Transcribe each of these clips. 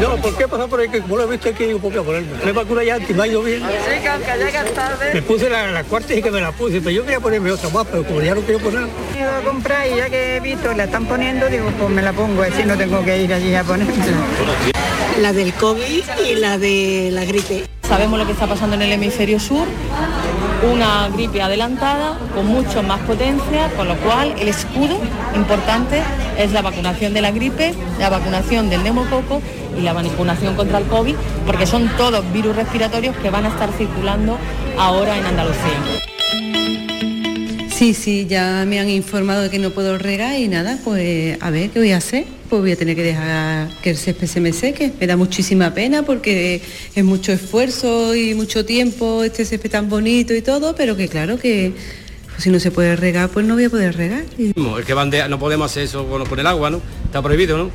No, ¿por qué pasar por ahí? Que como lo he visto aquí, ¿por qué ponerme? Me vacuna ya antes, me ha ido bien. Sí, que aunque tarde. Me puse la, la cuarta y que me la puse, pero yo quería ponerme otra más, pero como ya no quiero poner. Iba a comprar y ya que he visto la están poniendo, digo, pues me la pongo, así no tengo que ir allí a ponerla. La del COVID y la de la gripe. Sabemos lo que está pasando en el hemisferio sur, una gripe adelantada con mucho más potencia, con lo cual el escudo importante es la vacunación de la gripe, la vacunación del neumococo y la vacunación contra el COVID, porque son todos virus respiratorios que van a estar circulando ahora en Andalucía. Sí, sí, ya me han informado de que no puedo regar y nada, pues a ver qué voy a hacer. Pues voy a tener que dejar que el césped se me seque. Me da muchísima pena porque es mucho esfuerzo y mucho tiempo este césped tan bonito y todo, pero que claro que pues si no se puede regar, pues no voy a poder regar. Es que bandea, no podemos hacer eso con, con el agua, ¿no? Está prohibido, ¿no?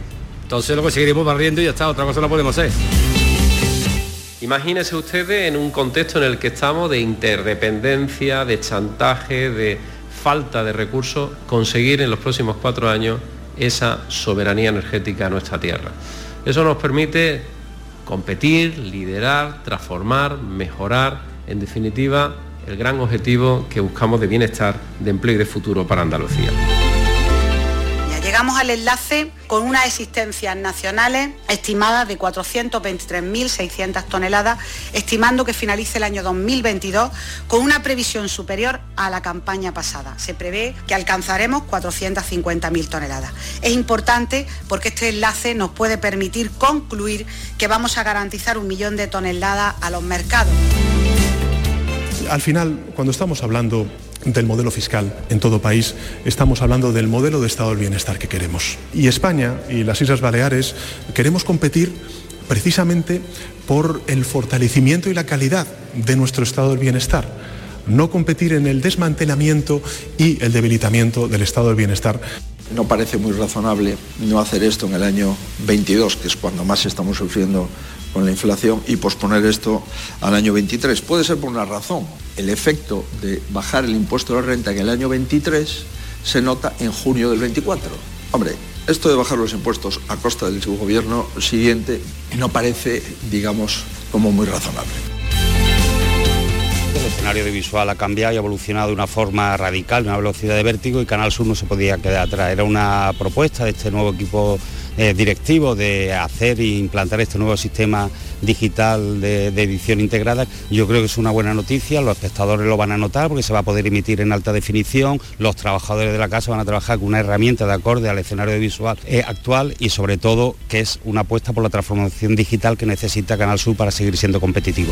Entonces lo que seguiremos barriendo y ya está, otra cosa no podemos hacer. Imagínense ustedes en un contexto en el que estamos de interdependencia, de chantaje, de falta de recursos, conseguir en los próximos cuatro años esa soberanía energética a nuestra tierra. Eso nos permite competir, liderar, transformar, mejorar, en definitiva, el gran objetivo que buscamos de bienestar, de empleo y de futuro para Andalucía. Llegamos al enlace con unas existencias nacionales estimadas de 423.600 toneladas, estimando que finalice el año 2022 con una previsión superior a la campaña pasada. Se prevé que alcanzaremos 450.000 toneladas. Es importante porque este enlace nos puede permitir concluir que vamos a garantizar un millón de toneladas a los mercados. Al final, cuando estamos hablando del modelo fiscal en todo país, estamos hablando del modelo de estado del bienestar que queremos. Y España y las Islas Baleares queremos competir precisamente por el fortalecimiento y la calidad de nuestro estado del bienestar, no competir en el desmantelamiento y el debilitamiento del estado del bienestar. No parece muy razonable no hacer esto en el año 22, que es cuando más estamos sufriendo con la inflación, y posponer esto al año 23. Puede ser por una razón. El efecto de bajar el impuesto de la renta en el año 23 se nota en junio del 24. Hombre, esto de bajar los impuestos a costa del gobierno siguiente no parece, digamos, como muy razonable. El escenario audiovisual ha cambiado y ha evolucionado de una forma radical, una velocidad de vértigo y Canal Sur no se podía quedar atrás. Era una propuesta de este nuevo equipo eh, directivo de hacer e implantar este nuevo sistema digital de, de, edición integrada. Yo creo que es una buena noticia, los espectadores lo van a notar porque se va a poder emitir en alta definición, los trabajadores de la casa van a trabajar con una herramienta de acorde al escenario audiovisual eh, actual y sobre todo que es una apuesta por la transformación digital que necesita Canal Sur para seguir siendo competitivo.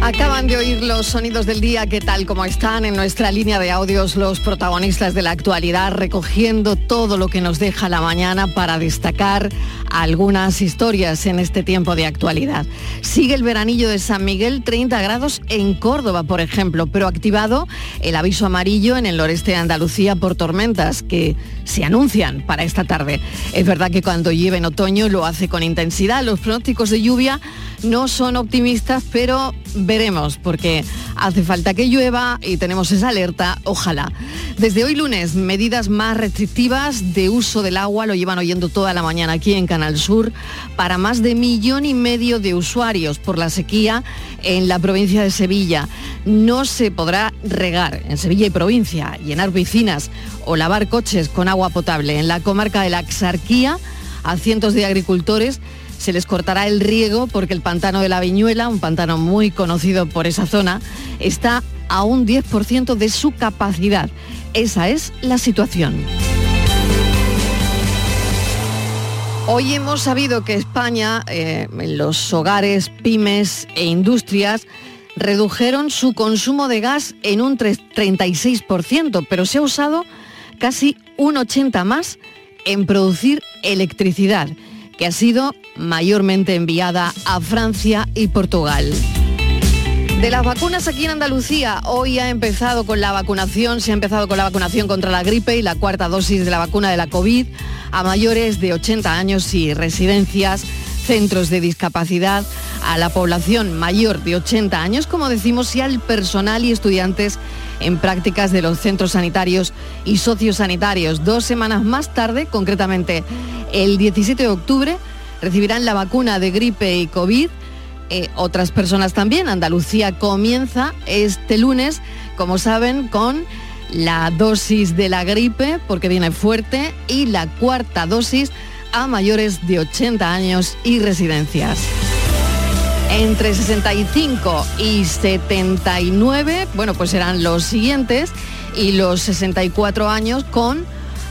Acaban de oír los sonidos del día que tal como están en nuestra línea de audios los protagonistas de la actualidad recogiendo todo lo que nos deja la mañana para destacar algunas historias en este tiempo de actualidad. Sigue el veranillo de San Miguel 30 grados en Córdoba, por ejemplo, pero activado el aviso amarillo en el noreste de Andalucía por tormentas que se anuncian para esta tarde. Es verdad que cuando llueve en otoño lo hace con intensidad. Los pronósticos de lluvia no son optimistas, pero veremos, porque hace falta que llueva y tenemos esa alerta, ojalá. Desde hoy lunes, medidas más restrictivas de uso del agua, lo llevan oyendo toda la mañana aquí en Canal Sur, para más de millón y medio de usuarios por la sequía en la provincia de Sevilla. No se podrá regar en Sevilla y provincia, llenar piscinas o lavar coches con agua potable. En la comarca de la Axarquía, a cientos de agricultores se les cortará el riego porque el pantano de la Viñuela, un pantano muy conocido por esa zona, está a un 10% de su capacidad. Esa es la situación. Hoy hemos sabido que España, eh, los hogares, pymes e industrias, redujeron su consumo de gas en un 36%, pero se ha usado casi un 80 más en producir electricidad que ha sido mayormente enviada a Francia y Portugal. De las vacunas aquí en Andalucía, hoy ha empezado con la vacunación, se ha empezado con la vacunación contra la gripe y la cuarta dosis de la vacuna de la COVID a mayores de 80 años y residencias, centros de discapacidad, a la población mayor de 80 años, como decimos, y al personal y estudiantes en prácticas de los centros sanitarios y sociosanitarios. Dos semanas más tarde, concretamente el 17 de octubre, recibirán la vacuna de gripe y COVID eh, otras personas también. Andalucía comienza este lunes, como saben, con la dosis de la gripe, porque viene fuerte, y la cuarta dosis a mayores de 80 años y residencias. Entre 65 y 79, bueno, pues serán los siguientes, y los 64 años con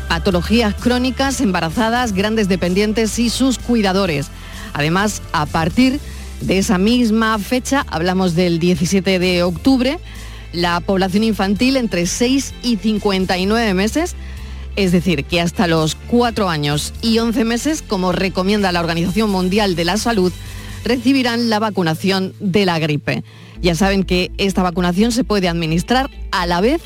patologías crónicas, embarazadas, grandes dependientes y sus cuidadores. Además, a partir de esa misma fecha, hablamos del 17 de octubre, la población infantil entre 6 y 59 meses, es decir, que hasta los 4 años y 11 meses, como recomienda la Organización Mundial de la Salud, recibirán la vacunación de la gripe. Ya saben que esta vacunación se puede administrar a la vez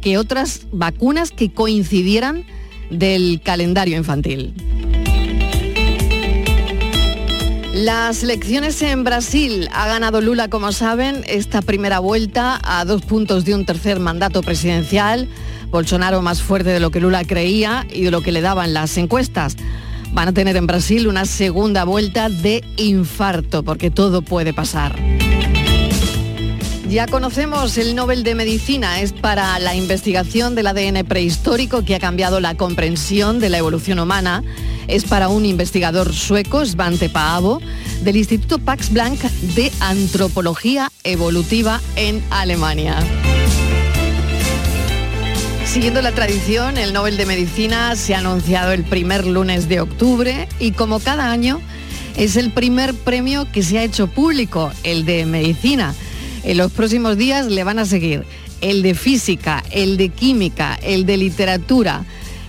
que otras vacunas que coincidieran del calendario infantil. Las elecciones en Brasil ha ganado Lula, como saben, esta primera vuelta a dos puntos de un tercer mandato presidencial. Bolsonaro más fuerte de lo que Lula creía y de lo que le daban las encuestas. Van a tener en Brasil una segunda vuelta de infarto, porque todo puede pasar. Ya conocemos el Nobel de Medicina, es para la investigación del ADN prehistórico que ha cambiado la comprensión de la evolución humana. Es para un investigador sueco, Svante Paavo, del Instituto Pax Planck de Antropología Evolutiva en Alemania. Siguiendo la tradición, el Nobel de Medicina se ha anunciado el primer lunes de octubre y como cada año es el primer premio que se ha hecho público, el de Medicina. En los próximos días le van a seguir el de física, el de química, el de literatura,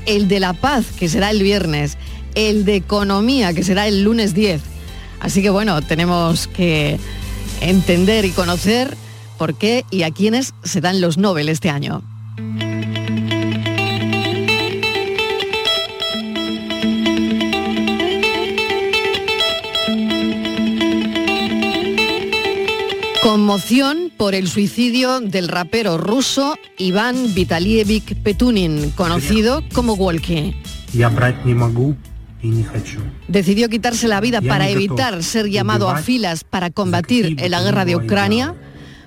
el de la paz, que será el viernes, el de economía, que será el lunes 10. Así que bueno, tenemos que entender y conocer por qué y a quiénes se dan los Nobel este año. Conmoción por el suicidio del rapero ruso Iván Vitalievich Petunin, conocido como Walkie. Decidió quitarse la vida para evitar ser llamado a filas para combatir en la guerra de Ucrania.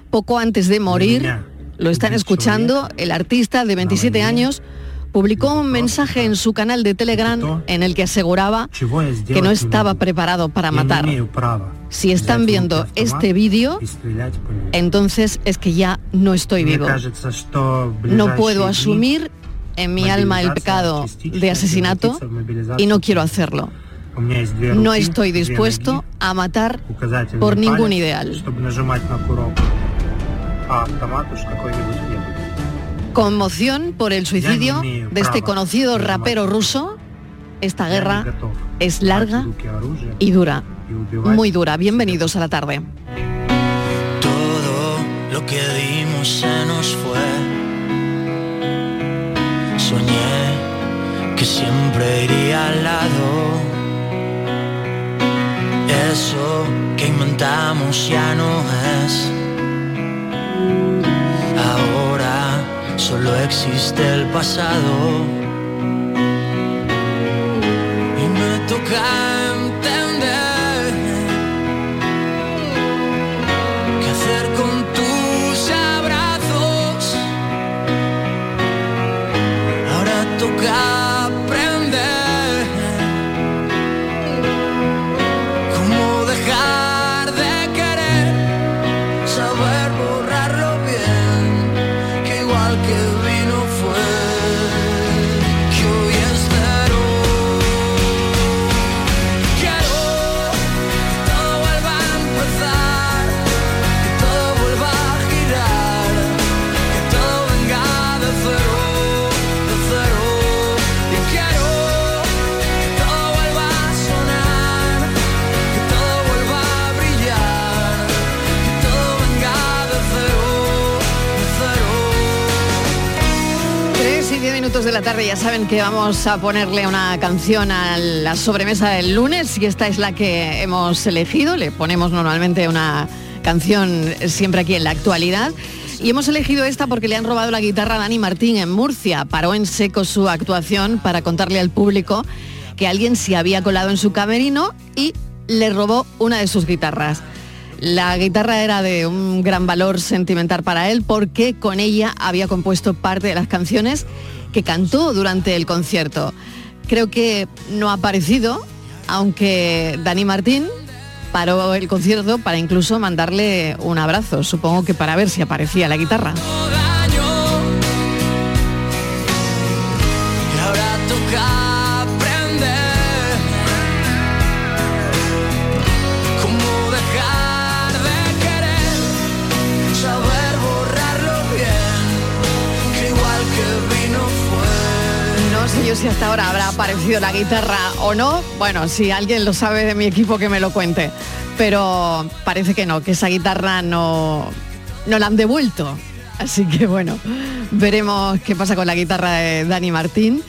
Poco antes de morir, lo están escuchando, el artista de 27 años publicó un mensaje en su canal de Telegram en el que aseguraba que no estaba preparado para matar. Si están viendo este vídeo, entonces es que ya no estoy vivo. No puedo asumir en mi alma el pecado de asesinato y no quiero hacerlo. No estoy dispuesto a matar por ningún ideal. Conmoción por el suicidio de este conocido rapero ruso. Esta guerra es larga y dura, muy dura. Bienvenidos a la tarde. Todo lo que dimos se nos fue. Soñé que siempre iría al lado. Eso que inventamos ya no es. Ahora solo existe el pasado. Y me toca ya saben que vamos a ponerle una canción a la sobremesa del lunes y esta es la que hemos elegido. Le ponemos normalmente una canción siempre aquí en la actualidad. Y hemos elegido esta porque le han robado la guitarra a Dani Martín en Murcia. Paró en seco su actuación para contarle al público que alguien se había colado en su camerino y le robó una de sus guitarras. La guitarra era de un gran valor sentimental para él porque con ella había compuesto parte de las canciones que cantó durante el concierto. Creo que no ha aparecido, aunque Dani Martín paró el concierto para incluso mandarle un abrazo, supongo que para ver si aparecía la guitarra. Si hasta ahora habrá aparecido la guitarra o no. Bueno, si alguien lo sabe de mi equipo que me lo cuente. Pero parece que no, que esa guitarra no, no la han devuelto. Así que bueno, veremos qué pasa con la guitarra de Dani Martín.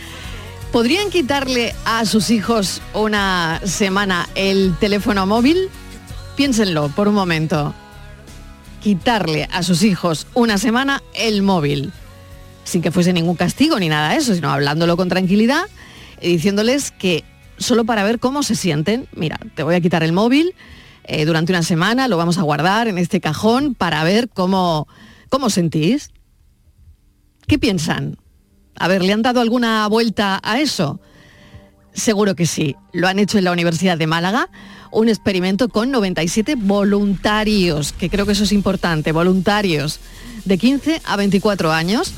¿Podrían quitarle a sus hijos una semana el teléfono móvil? Piénsenlo por un momento. Quitarle a sus hijos una semana el móvil. Sin que fuese ningún castigo ni nada de eso, sino hablándolo con tranquilidad y diciéndoles que solo para ver cómo se sienten, mira, te voy a quitar el móvil eh, durante una semana, lo vamos a guardar en este cajón para ver cómo, cómo sentís. ¿Qué piensan? A ver, ¿le han dado alguna vuelta a eso? Seguro que sí. Lo han hecho en la Universidad de Málaga, un experimento con 97 voluntarios, que creo que eso es importante, voluntarios de 15 a 24 años.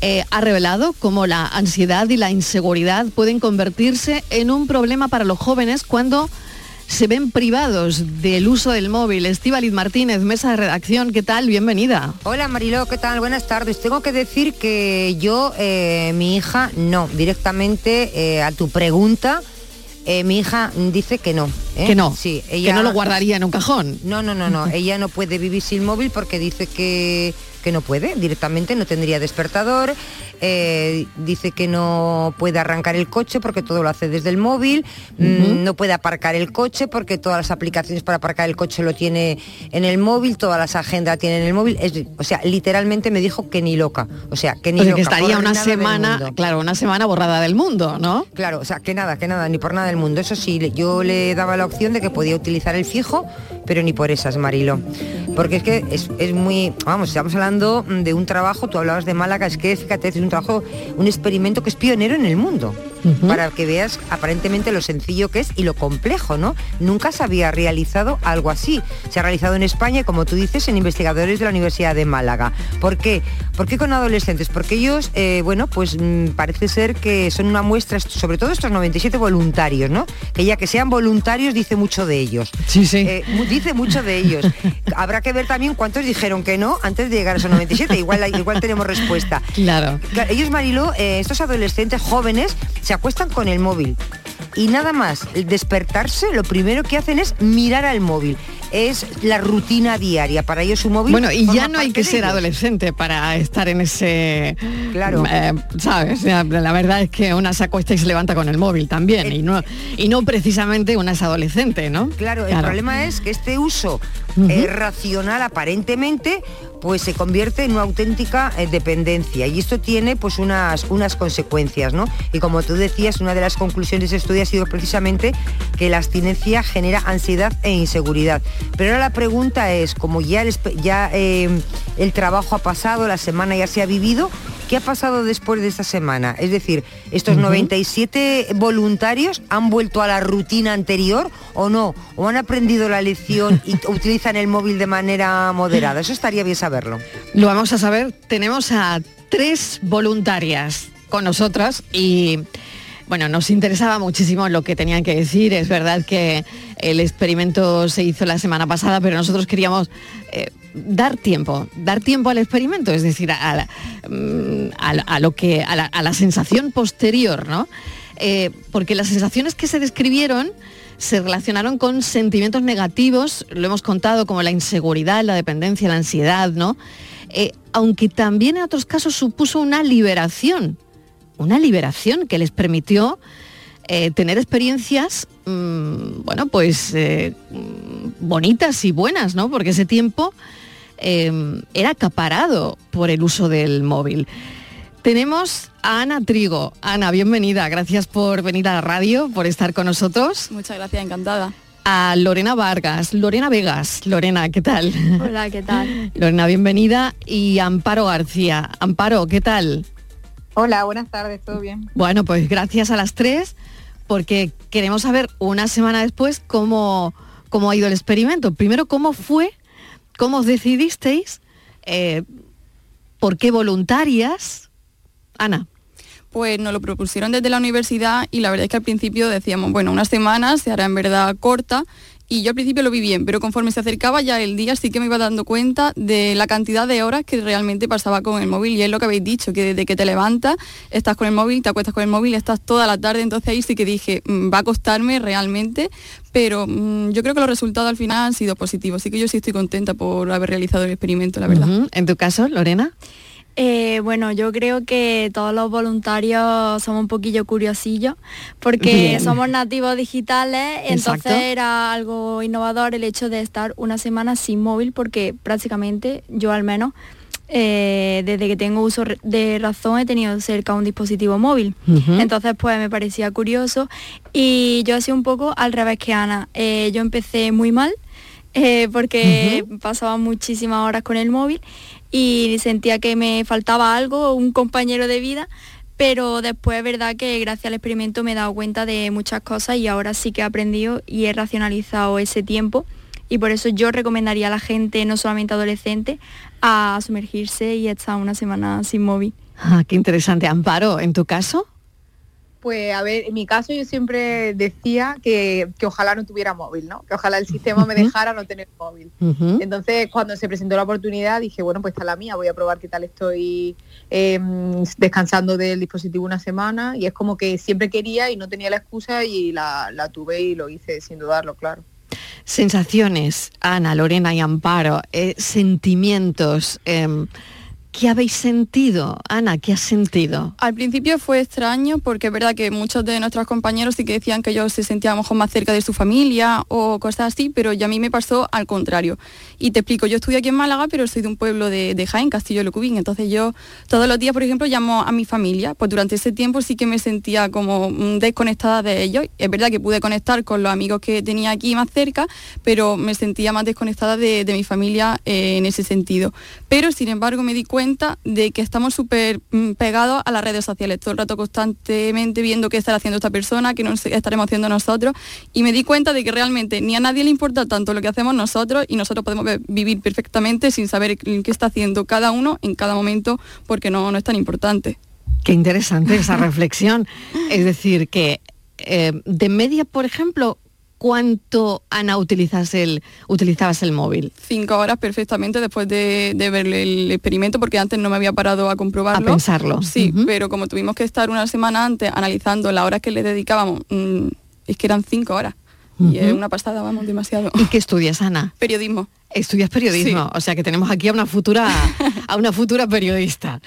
Eh, ha revelado cómo la ansiedad y la inseguridad pueden convertirse en un problema para los jóvenes cuando se ven privados del uso del móvil. Estíbaliz Martínez, mesa de redacción, ¿qué tal? Bienvenida. Hola Mariló, ¿qué tal? Buenas tardes. Tengo que decir que yo, eh, mi hija, no, directamente eh, a tu pregunta, eh, mi hija dice que no. ¿eh? Que no, Sí, que no lo guardaría en un cajón. No, no, no, no. ella no puede vivir sin móvil porque dice que, que no puede directamente, no tendría despertador. Eh, dice que no puede arrancar el coche porque todo lo hace desde el móvil. mm, No puede aparcar el coche porque todas las aplicaciones para aparcar el coche lo tiene en el móvil, todas las agendas tienen en el móvil. Es- o sea, literalmente me dijo que ni loca. O sea, que ni O sea, loca. que estaría una semana, claro, una semana borrada del mundo, ¿no? Claro, o sea, que nada, que nada, ni por nada del mundo. Eso sí, yo le daba la opción de que podía utilizar el fijo, pero ni por esas, Marilo. Porque es que es, es muy, vamos, estamos hablando de un trabajo, tú hablabas de Málaga, es que fíjate, es un trabajo, un experimento que es pionero en el mundo. Para que veas aparentemente lo sencillo que es y lo complejo, ¿no? Nunca se había realizado algo así. Se ha realizado en España, como tú dices, en investigadores de la Universidad de Málaga. ¿Por qué? ¿Por qué con adolescentes? Porque ellos, eh, bueno, pues mm, parece ser que son una muestra, est- sobre todo estos 97 voluntarios, ¿no? Que ya que sean voluntarios dice mucho de ellos. Sí, sí. Eh, dice mucho de ellos. Habrá que ver también cuántos dijeron que no antes de llegar a esos 97. Igual, igual tenemos respuesta. Claro. Ellos, Mariló, eh, estos adolescentes jóvenes se acuestan con el móvil. Y nada más, el despertarse, lo primero que hacen es mirar al móvil. Es la rutina diaria. Para ellos su móvil. Bueno, y ya no hay que ser ellos. adolescente para estar en ese... Claro. eh, ¿Sabes? La verdad es que una se acuesta y se levanta con el móvil también. Y no, y no precisamente una es adolescente, ¿no? Claro, el problema es que este uso eh, racional aparentemente pues se convierte en una auténtica eh, dependencia y esto tiene pues unas, unas consecuencias, ¿no? Y como tú decías, una de las conclusiones de estudio ha sido precisamente que la abstinencia genera ansiedad e inseguridad. Pero ahora la pregunta es, como ya el, ya, eh, el trabajo ha pasado, la semana ya se ha vivido, ¿qué ha pasado después de esta semana? Es decir, ¿estos 97 voluntarios han vuelto a la rutina anterior o no? ¿O han aprendido la lección y utilizan el móvil de manera moderada? Eso estaría bien saberlo. Lo vamos a saber. Tenemos a tres voluntarias con nosotras y bueno, nos interesaba muchísimo lo que tenían que decir. Es verdad que el experimento se hizo la semana pasada, pero nosotros queríamos eh, dar tiempo, dar tiempo al experimento, es decir, a, mm, a lo que, la, a la sensación posterior, ¿no? Eh, porque las sensaciones que se describieron se relacionaron con sentimientos negativos, lo hemos contado, como la inseguridad, la dependencia, la ansiedad, ¿no? Eh, aunque también en otros casos supuso una liberación una liberación que les permitió eh, tener experiencias, mm, bueno, pues eh, mm, bonitas y buenas, ¿no? Porque ese tiempo era acaparado por el uso del móvil. Tenemos a Ana Trigo. Ana, bienvenida. Gracias por venir a la radio, por estar con nosotros. Muchas gracias, encantada. A Lorena Vargas, Lorena Vegas. Lorena, ¿qué tal? Hola, ¿qué tal? Lorena, bienvenida. Y Amparo García. Amparo, ¿qué tal? Hola, buenas tardes, ¿todo bien? Bueno, pues gracias a las tres, porque queremos saber una semana después cómo, cómo ha ido el experimento. Primero, ¿cómo fue? ¿Cómo os decidisteis? Eh, ¿Por qué voluntarias? Ana. Pues nos lo propusieron desde la universidad y la verdad es que al principio decíamos, bueno, unas semanas se hará en verdad corta y yo al principio lo vi bien, pero conforme se acercaba ya el día sí que me iba dando cuenta de la cantidad de horas que realmente pasaba con el móvil y es lo que habéis dicho, que desde que te levantas estás con el móvil, te acuestas con el móvil, estás toda la tarde, entonces ahí sí que dije, "Mm, va a costarme realmente, pero mm, yo creo que los resultados al final han sido positivos, así que yo sí estoy contenta por haber realizado el experimento, la verdad. ¿En tu caso, Lorena? Eh, bueno, yo creo que todos los voluntarios somos un poquillo curiosillos porque Bien. somos nativos digitales, entonces era algo innovador el hecho de estar una semana sin móvil porque prácticamente yo al menos eh, desde que tengo uso de razón he tenido cerca un dispositivo móvil. Entonces pues me parecía curioso y yo hacía un poco al revés que Ana. Eh, yo empecé muy mal eh, porque pasaba muchísimas horas con el móvil y sentía que me faltaba algo, un compañero de vida, pero después es verdad que gracias al experimento me he dado cuenta de muchas cosas y ahora sí que he aprendido y he racionalizado ese tiempo y por eso yo recomendaría a la gente, no solamente adolescente, a sumergirse y estar una semana sin móvil. Ah, qué interesante. Amparo, ¿en tu caso? Pues a ver, en mi caso yo siempre decía que, que ojalá no tuviera móvil, ¿no? Que ojalá el sistema me dejara no tener móvil. Entonces, cuando se presentó la oportunidad, dije, bueno, pues está la mía, voy a probar qué tal estoy eh, descansando del dispositivo una semana. Y es como que siempre quería y no tenía la excusa y la, la tuve y lo hice sin dudarlo, claro. Sensaciones, Ana, Lorena y Amparo, eh, sentimientos. em, ¿Qué habéis sentido? Ana, ¿qué has sentido? Al principio fue extraño porque es verdad que muchos de nuestros compañeros sí que decían que ellos se sentían a lo mejor más cerca de su familia o cosas así, pero ya a mí me pasó al contrario. Y te explico, yo estudio aquí en Málaga, pero soy de un pueblo de, Jaén, Castillo de Locubín, entonces yo todos los días, por ejemplo, llamo a mi familia, pues durante ese tiempo sí que me sentía como mm, desconectada de ellos. Es verdad que pude conectar con los amigos que tenía aquí más cerca, pero me sentía más desconectada de, de mi familia eh, en ese sentido. Pero sin embargo me di cuenta de que estamos súper mm, pegados a las redes sociales, todo el rato constantemente viendo qué estará haciendo esta persona, qué nos estaremos haciendo nosotros, y me di cuenta de que realmente ni a nadie le importa tanto lo que hacemos nosotros y nosotros podemos vivir perfectamente sin saber qué está haciendo cada uno en cada momento porque no, no es tan importante. Qué interesante esa reflexión. Es decir, que eh, de media, por ejemplo, ¿cuánto, Ana, utilizas el, utilizabas el móvil? Cinco horas perfectamente después de, de ver el experimento, porque antes no me había parado a comprobarlo. A pensarlo. Sí, pero como tuvimos que estar una semana antes analizando las horas que le dedicábamos, mm, es que eran cinco horas. Y es una pasada, vamos, demasiado. ¿Y qué estudias, Ana? Periodismo. Estudias periodismo, Sí. o sea que tenemos aquí a una futura, a una futura periodista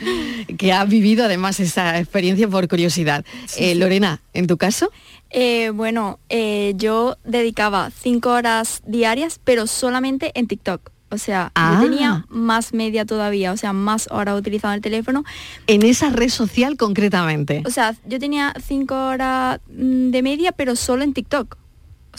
que ha vivido además esa experiencia por curiosidad. Eh, Lorena, ¿en tu caso? Eh, bueno, eh, yo dedicaba cinco horas diarias, pero solamente en TikTok. O sea, Ah. yo tenía más media todavía, o sea, más horas utilizando el teléfono. En esa red social concretamente. O sea, yo tenía cinco horas mm, de media, pero solo en TikTok.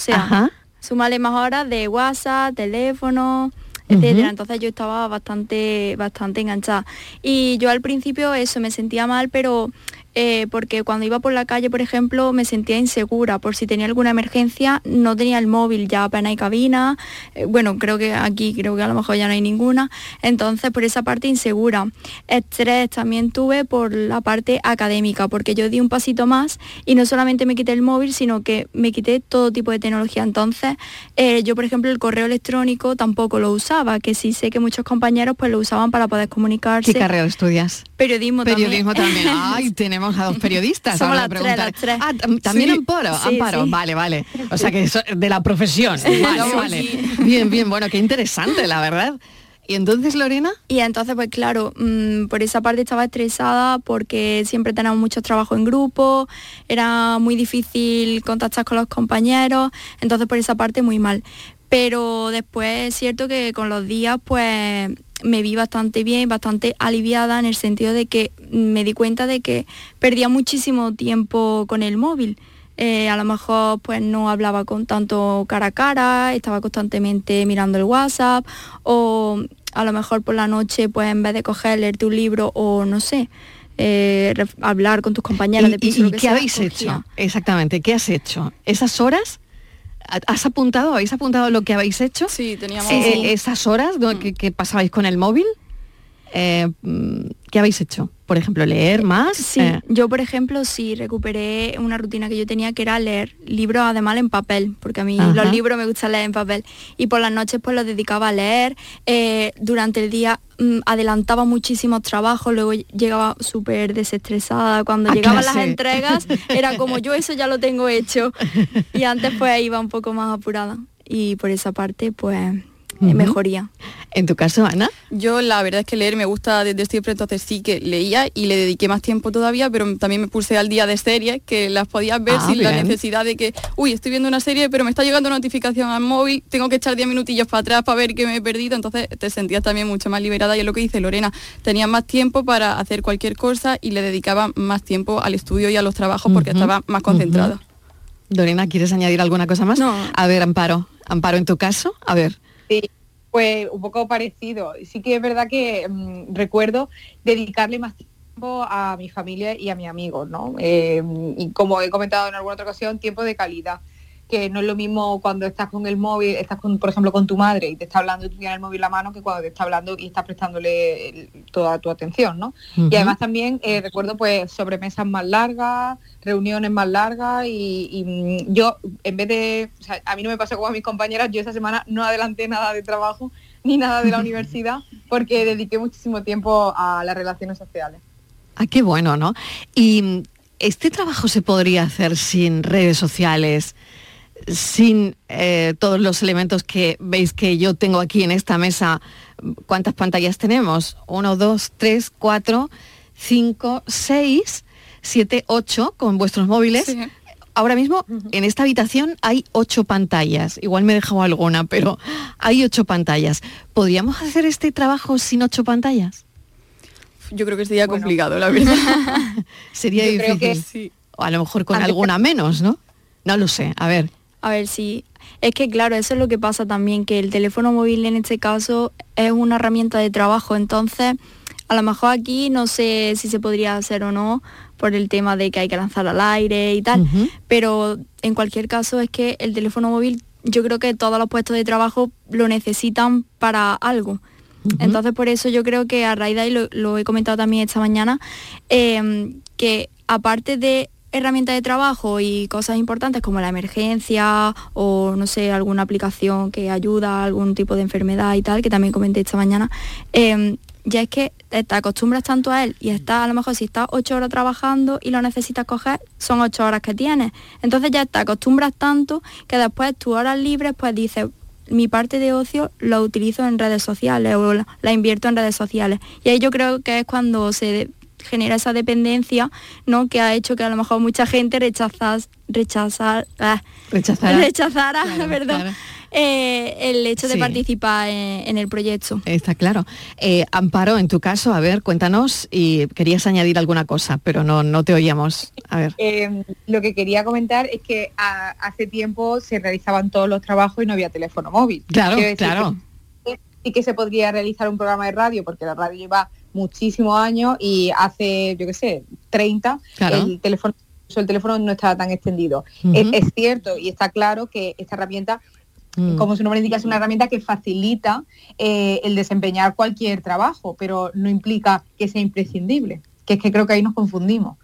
O sea, Ajá. sumarle más horas de WhatsApp, teléfono, etcétera. Entonces yo estaba bastante, bastante enganchada. Y yo al principio eso me sentía mal, pero eh, porque cuando iba por la calle, por ejemplo, me sentía insegura. Por si tenía alguna emergencia, no tenía el móvil, ya apenas hay cabina. Eh, bueno, creo que aquí, creo que a lo mejor ya no hay ninguna. Entonces, por esa parte insegura. Estrés también tuve por la parte académica, porque yo di un pasito más y no solamente me quité el móvil, sino que me quité todo tipo de tecnología. Entonces, eh, yo, por ejemplo, el correo electrónico tampoco lo usaba, que sí sé que muchos compañeros pues lo usaban para poder comunicarse. ¿Qué carrera estudias? Periodismo, Periodismo también. también. Ay, tenemos a dos periodistas. Somos las tres, preguntar. las tres. Ah, tam- también Sí. Amparo, Sí, Amparo, sí. vale, vale. O sea que eso de la profesión. Vale, vale. Bien, bien, bueno, qué interesante, la verdad. ¿Y entonces, Lorena? Y entonces, pues claro, mm, por esa parte estaba estresada porque siempre teníamos mucho trabajo en grupo, era muy difícil contactar con los compañeros, entonces por esa parte muy mal. Pero después es cierto que con los días, pues me vi bastante bien, bastante aliviada en el sentido de que me di cuenta de que perdía muchísimo tiempo con el móvil. Eh, a lo mejor pues no hablaba con tanto cara a cara, estaba constantemente mirando el WhatsApp o a lo mejor por la noche pues en vez de coger, leerte un libro o no sé, eh, hablar con tus compañeros ¿Y, de piso. y- lo y que qué sea, habéis cogía. hecho? Exactamente, ¿qué has hecho? ¿Esas horas? ¿Ha- ¿Has apuntado? ¿Habéis apuntado lo que habéis hecho? Sí, teníamos... Eh, Sí. ¿Esas horas que, que pasabais con el móvil? Eh, ¿Qué habéis hecho? Por ejemplo, leer más. Sí, Eh, yo por ejemplo sí recuperé una rutina que yo tenía que era leer libros además en papel, porque a mí Ajá. los libros me gusta leer en papel. Y por las noches pues los dedicaba a leer. Eh, durante el día mm, adelantaba muchísimos trabajos, luego llegaba súper desestresada. Cuando A llegaban las entregas era como yo eso ya lo tengo hecho. Y antes pues iba un poco más apurada. Y por esa parte pues mejoría. ¿En tu caso, Ana? Yo la verdad es que leer me gusta desde siempre, entonces sí que leía y le dediqué más tiempo todavía, pero también me puse al día de series que las podías ver Ah, sin la necesidad de que, uy, estoy viendo una serie, pero me está llegando notificación al móvil, tengo que echar 10 minutillos para atrás para ver qué me he perdido, entonces te sentías también mucho más liberada y es lo que dice Lorena, tenía más tiempo para hacer cualquier cosa y le dedicaba más tiempo al estudio y a los trabajos porque estaba más concentrada. Lorena, ¿quieres añadir alguna cosa más? A ver, Amparo. Amparo, en tu caso, a ver. Sí, pues un poco parecido. Sí que es verdad que mm, recuerdo dedicarle más tiempo a mi familia y a mis amigos, ¿no? Eh, y como he comentado en alguna otra ocasión, tiempo de calidad que no es lo mismo cuando estás con el móvil, estás con, por ejemplo, con tu madre y te está hablando y tú tienes el móvil en la mano que cuando te está hablando y estás prestándole el- toda tu atención, ¿no? Y además también eh, recuerdo pues sobremesas más largas, reuniones más largas y, y, mm, yo en vez de, o sea, a mí no me pasó como a mis compañeras, yo esa semana no adelanté nada de trabajo ni nada de la universidad porque dediqué muchísimo tiempo a las relaciones sociales. Ah, qué bueno, ¿no? Y mm, este trabajo se podría hacer sin redes sociales, sin eh, todos los elementos que veis que yo tengo aquí en esta mesa. ¿Cuántas pantallas tenemos? Uno, dos, tres, cuatro, cinco, seis, siete, ocho con vuestros móviles. Ahora mismo en esta habitación hay ocho pantallas. Igual me he dejado alguna, pero hay ocho pantallas. ¿Podríamos hacer este trabajo sin ocho pantallas? Yo creo que sería complicado, la verdad. Sería Yo creo difícil. que sí. O a lo mejor con Antes alguna menos, ¿no? No lo sé. A ver. A ver, sí. Es que claro, eso es lo que pasa también, que el teléfono móvil en este caso es una herramienta de trabajo, entonces a lo mejor aquí no sé si se podría hacer o no por el tema de que hay que lanzar al aire y tal, pero en cualquier caso es que el teléfono móvil yo creo que todos los puestos de trabajo lo necesitan para algo. Entonces por eso yo creo que a raíz de ahí lo, lo he comentado también esta mañana, eh, que aparte de herramientas de trabajo y cosas importantes como la emergencia o no sé, alguna aplicación que ayuda a algún tipo de enfermedad y tal, que también comenté esta mañana, eh, ya es que te acostumbras tanto a él y estás a lo mejor si estás ocho horas trabajando y lo necesitas coger, son ocho horas que tienes. Entonces ya te acostumbras tanto que después tus horas libres pues dices, mi parte de ocio lo utilizo en redes sociales o la, invierto en redes sociales. Y ahí yo creo que es cuando se genera esa dependencia, ¿no? Que ha hecho que a lo mejor mucha gente rechazas, rechazar, ah, rechazara, Claro, perdón, claro. eh, el hecho de Sí. participar en, en el proyecto. Está claro. Eh, Amparo, en tu caso, a ver, cuéntanos y querías añadir alguna cosa, pero no, no te oíamos. A ver. Eh, lo que quería comentar es que a- hace tiempo se realizaban todos los trabajos y no había teléfono móvil. Claro, claro. que- y que se podría realizar un programa de radio, porque la radio lleva muchísimos años y hace, yo qué sé, 30, Claro. el teléfono el teléfono no estaba tan extendido. Es cierto y está claro que esta herramienta Mm. como su nombre indica, es una herramienta que facilita eh, el desempeñar cualquier trabajo, pero no implica que sea imprescindible, que es que creo que ahí nos confundimos.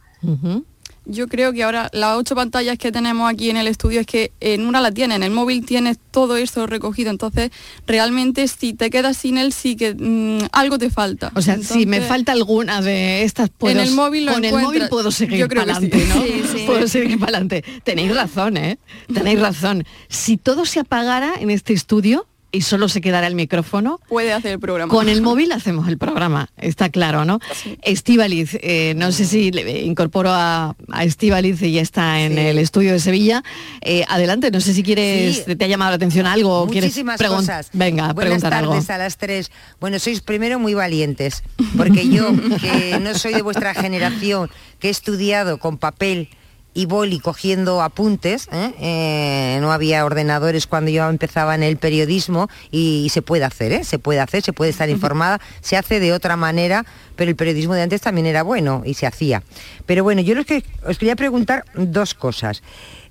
Yo creo que ahora las ocho pantallas que tenemos aquí en el estudio es que en una la tiene, en el móvil tienes todo eso recogido, entonces realmente si te quedas sin él sí que mm, algo te falta. O sea, si me falta alguna de estas, puedo, el móvil lo con el móvil encuentras. puedo seguir Yo creo para que sí. adelante, ¿no? Sí, sí. Puedo seguir para adelante. Tenéis razón, ¿eh? Tenéis razón. Si todo se apagara en este estudio y solo se quedará el micrófono, Puede hacer el programa. con el móvil hacemos el programa, está claro, ¿no? Estíbaliz, eh, no sé si le incorporo a, Estíbaliz y ya está en el estudio de Sevilla. Eh, adelante, no sé si quieres, Sí. te ha llamado la atención algo o quieres cosas. Venga, Buenas preguntar algo. tardes a las tres. Bueno, sois primero muy valientes, porque yo, que no soy de vuestra generación, que he estudiado con papel y boli cogiendo apuntes, ¿eh? Eh, no había ordenadores cuando yo empezaba en el periodismo y, y se puede hacer, ¿eh? se puede hacer, se puede estar informada, se hace de otra manera, pero el periodismo de antes también era bueno y se hacía. Pero bueno, yo los que, os quería preguntar dos cosas.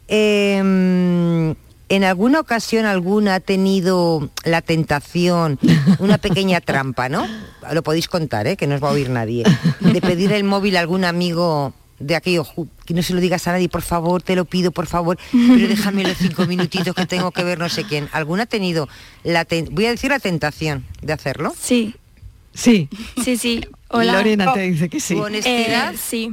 Eh, ¿En alguna ocasión alguna ha tenido la tentación, una pequeña trampa, ¿no? Lo podéis contar, ¿eh? que no os va a oír nadie, de pedir el móvil a algún amigo de aquello, "Ju, que no se lo digas a nadie, por favor, te lo pido, por favor, pero déjame los cinco minutitos que tengo que ver no sé quién. ¿Alguna ha tenido la, ten- voy a decir la tentación de hacerlo? Sí. Sí. Sí, sí. Hola. Lorena te dice que sí. ¿Tu honestidad? Eh, sí.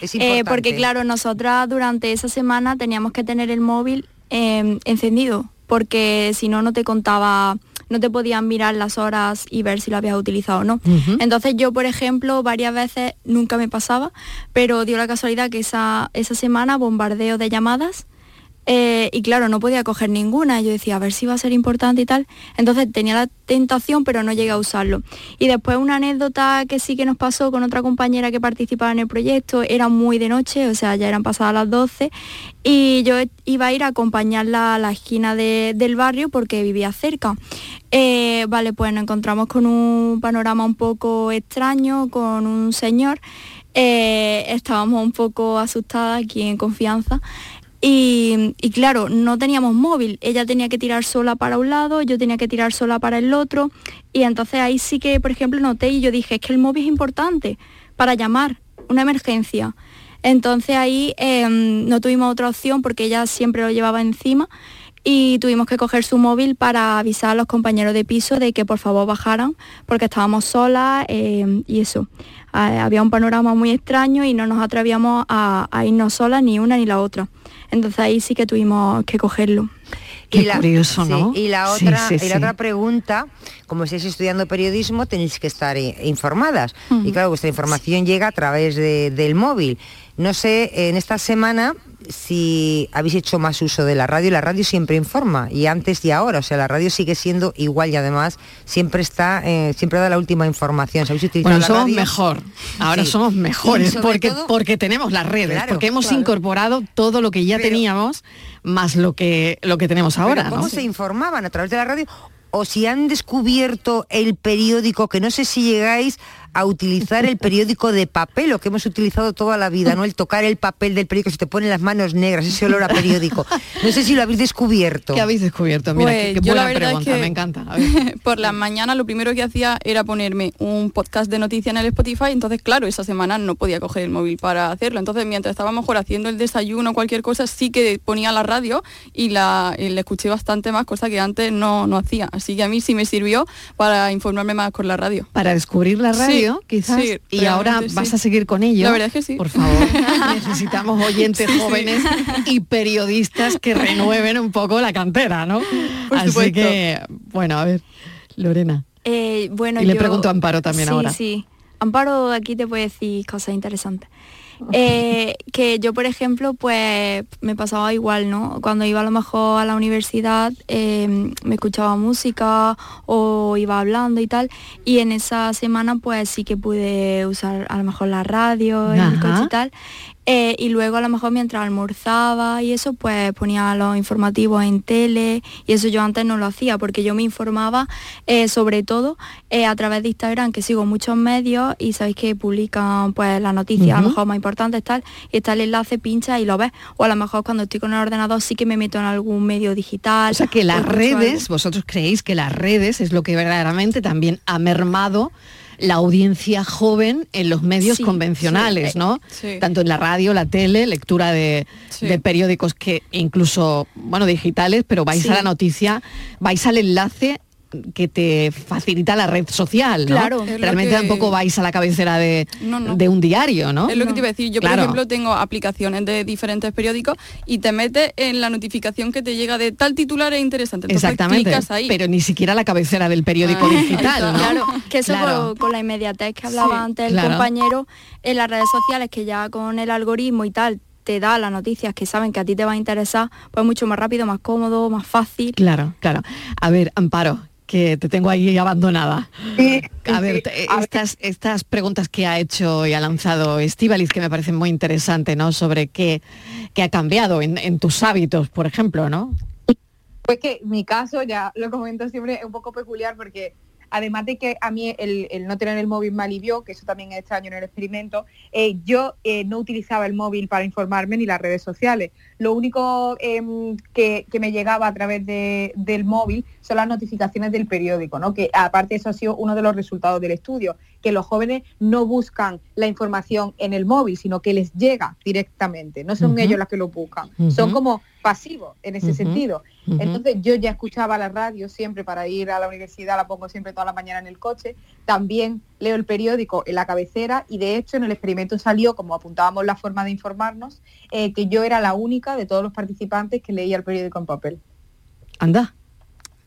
Es Eh, importante. porque claro, nosotras durante esa semana teníamos que tener el móvil eh, encendido, porque si no, no te contaba, no te podían mirar las horas y ver si lo habías utilizado o no. Entonces yo, por ejemplo, varias veces nunca me pasaba, pero dio la casualidad que esa, esa semana bombardeo de llamadas. Eh, y claro, no podía coger ninguna. Yo decía, a ver si va a ser importante y tal. Entonces tenía la tentación, pero no llegué a usarlo. Y después una anécdota que sí que nos pasó con otra compañera que participaba en el proyecto, era muy de noche, o sea, ya eran pasadas las 12, y yo iba a ir a acompañarla a la esquina de- del barrio porque vivía cerca. Eh, vale, pues nos encontramos con un panorama un poco extraño, con un señor. Eh, estábamos un poco asustadas aquí en confianza. Y, claro, no teníamos móvil. Ella tenía que tirar sola para un lado, yo tenía que tirar sola para el otro. Y entonces ahí sí que, por ejemplo, noté y yo dije, es que el móvil es importante para llamar, una emergencia. Entonces ahí em, no tuvimos otra opción porque ella siempre lo llevaba encima y tuvimos que coger su móvil para avisar a los compañeros de piso de que por favor bajaran porque estábamos solas em, y eso. Había un panorama muy extraño y no nos atrevíamos a irnos solas ni una ni la otra. Entonces ahí sí que tuvimos que cogerlo. Qué la, curioso, sí, ¿no? y la otra, sí, y la sí. otra pregunta, como estáis estudiando periodismo, tenéis que estar eh, informadas. Y claro, vuestra información llega a través de- del móvil. No sé, en esta semana si habéis hecho más uso de la radio, la radio siempre informa, y antes y ahora, o sea, la radio sigue siendo igual y además siempre está, eh, siempre da la última información. ¿Sabéis Bueno, la somos radio? mejor. Ahora Sí. somos mejores porque, todo- porque tenemos las redes, Claro, porque hemos claro. incorporado todo lo que ya teníamos más lo que lo que tenemos ahora, ¿Cómo ¿no? se informaban? ¿A través de la radio? ¿O si han descubierto el periódico, que no sé si llegáis a utilizar el periódico de papel, lo que hemos utilizado toda la vida, ¿no? El tocar el papel del periódico, se te ponen las manos negras, ese olor a periódico. No sé si lo habéis descubierto. ¿Qué habéis descubierto? Mira, Pues qué, qué yo la buena verdad es pregunta, que me encanta. A ver. por las mañanas lo primero que hacía era ponerme un podcast de noticias en el Spotify, entonces claro, esa semana no podía coger el móvil para hacerlo. Entonces mientras estaba mejor haciendo el desayuno o cualquier cosa, sí que ponía la radio y la, y la escuché bastante más, cosa que antes no, no hacía. Así que a mí sí me sirvió para informarme más con la radio. Para descubrir la radio, Sí, quizás, sí, y ahora vas a seguir con ello. La verdad es que sí. Por favor, necesitamos oyentes Sí, sí. jóvenes y periodistas que renueven un poco la cantera, ¿no? Por Así supuesto. que, bueno, a ver, Lorena. Eh, bueno, Y le yo- pregunto a Amparo también sí, ahora. Sí, Amparo aquí te puede decir cosas interesantes. Eh, que yo, por ejemplo, pues me pasaba igual, ¿no? Cuando iba a lo mejor a la universidad, eh, me escuchaba música o iba hablando y tal, y en esa semana pues sí que pude usar a lo mejor la radio el coche y tal. Eh, y luego a lo mejor mientras almorzaba y eso, pues ponía los informativos en tele y eso yo antes no lo hacía porque yo me informaba eh, sobre todo eh, a través de Instagram, que sigo muchos medios y sabéis que publican pues las noticias a lo mejor más importantes tal, y está el enlace, pincha y lo ves. O a lo mejor cuando estoy con el ordenador sí que me meto en algún medio digital. O sea que las redes, vosotros creéis que las redes es lo que verdaderamente también ha mermado la audiencia joven en los medios Sí, convencionales, sí, ¿no? eh, sí. Tanto en la radio, la tele, lectura de, de periódicos que incluso, bueno, digitales, pero vais a la noticia, vais al enlace que te facilita la red social, ¿no? Claro. Realmente que- tampoco vais a la cabecera de, No, no. de un diario, ¿no? Es lo que te iba a decir. Yo, Claro. por ejemplo, tengo aplicaciones de diferentes periódicos y te metes en la notificación que te llega de tal titular es interesante. Entonces Exactamente, clicas ahí. pero ni siquiera la cabecera del periódico Ahí digital. Claro, que eso Claro. con, con la inmediatez que hablaba Sí, antes el claro. compañero en las redes sociales, que ya con el algoritmo y tal te da las noticias que saben que a ti te va a interesar, pues mucho más rápido, más cómodo, más fácil. Claro, claro. A ver, Amparo, que te tengo ahí abandonada. A ver, estas, estas preguntas que ha hecho y ha lanzado Estíbaliz, que me parecen muy interesantes, ¿no? Sobre qué, qué ha cambiado en, en tus hábitos, por ejemplo, ¿no? Pues que mi caso, ya lo comento siempre, es un poco peculiar porque además de que a mí el, el no tener el móvil me alivió, que eso también es extraño en el experimento, eh, yo eh, no utilizaba el móvil para informarme ni las redes sociales. Lo único em, que, que me llegaba a través de- del móvil son las notificaciones del periódico, ¿no? que aparte eso ha sido uno de los resultados del estudio, que los jóvenes no buscan la información en el móvil, sino que les llega directamente, no son ellos los que lo buscan, son como pasivos en ese sentido. Entonces yo ya escuchaba la radio siempre para ir a la universidad, la pongo siempre toda la mañana en el coche. También leo el periódico en la cabecera y de hecho en el experimento salió, como apuntábamos la forma de informarnos, eh, que yo era la única de todos los participantes que leía el periódico en papel. Anda.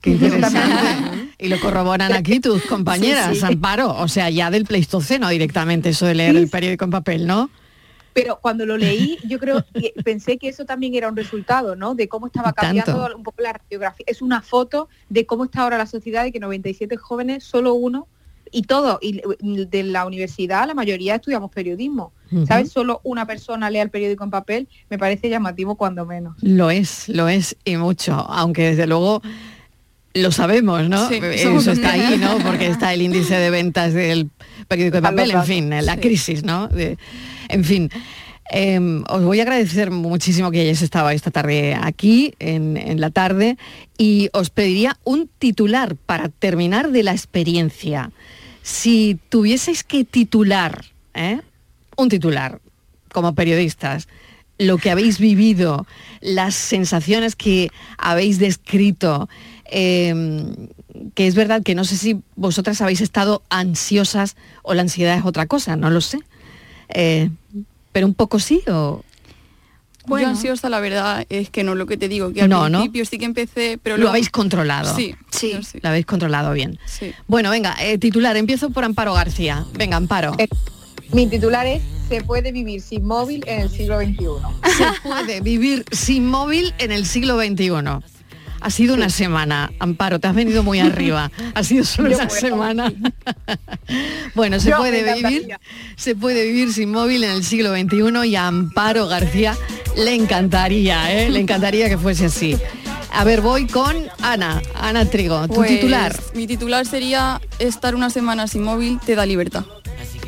Qué interesante. y lo corroboran aquí tus compañeras, Sí, sí. Amparo. O sea, ya del Pleistoceno directamente, eso de leer el periódico en papel, ¿no? Pero cuando lo leí, yo creo que pensé que eso también era un resultado, ¿no? De cómo estaba cambiando Tanto. un poco la radiografía. Es una foto de cómo está ahora la sociedad y que 97 jóvenes, solo uno, y todo, y de la universidad la mayoría estudiamos periodismo. ¿Sabes? Solo una persona lea el periódico en papel, me parece llamativo cuando menos. Lo es, lo es y mucho, aunque desde luego lo sabemos, ¿no? Sí, Eso somos está ahí. ¿no? Porque está el índice de ventas del periódico de papel, en fin, la Sí. crisis, ¿no? De- en fin. eh, os voy a agradecer muchísimo que hayáis estado esta tarde aquí, en, en la tarde, y os pediría un titular para terminar de la experiencia. Si tuvieseis que titular, ¿eh? un titular, como periodistas, lo que habéis vivido, las sensaciones que habéis descrito, eh, que es verdad que no sé si vosotras habéis estado ansiosas o la ansiedad es otra cosa, no lo sé. Eh, pero un poco sí o... Yo ansiosa, la verdad, es que no lo que te digo, que al No, ¿no? principio sí que empecé, pero lo luego- habéis controlado. Sí, sí. Lo habéis controlado bien. Sí. Bueno, venga, eh, titular, empiezo por Amparo García. Venga, Amparo. Mi titular es Se puede vivir sin móvil en el siglo XXI. Se puede vivir sin móvil en el siglo XXI. Ha sido una semana, Amparo, te has venido muy arriba. Ha sido solo Yo una puedo. semana. bueno, se Yo puede vivir, se puede vivir sin móvil en el siglo XXI y a Amparo García le encantaría, ¿eh? le encantaría que fuese así. A ver, voy con Ana, Ana Trigo, tu Pues, titular. Mi titular sería estar una semana sin móvil te da libertad.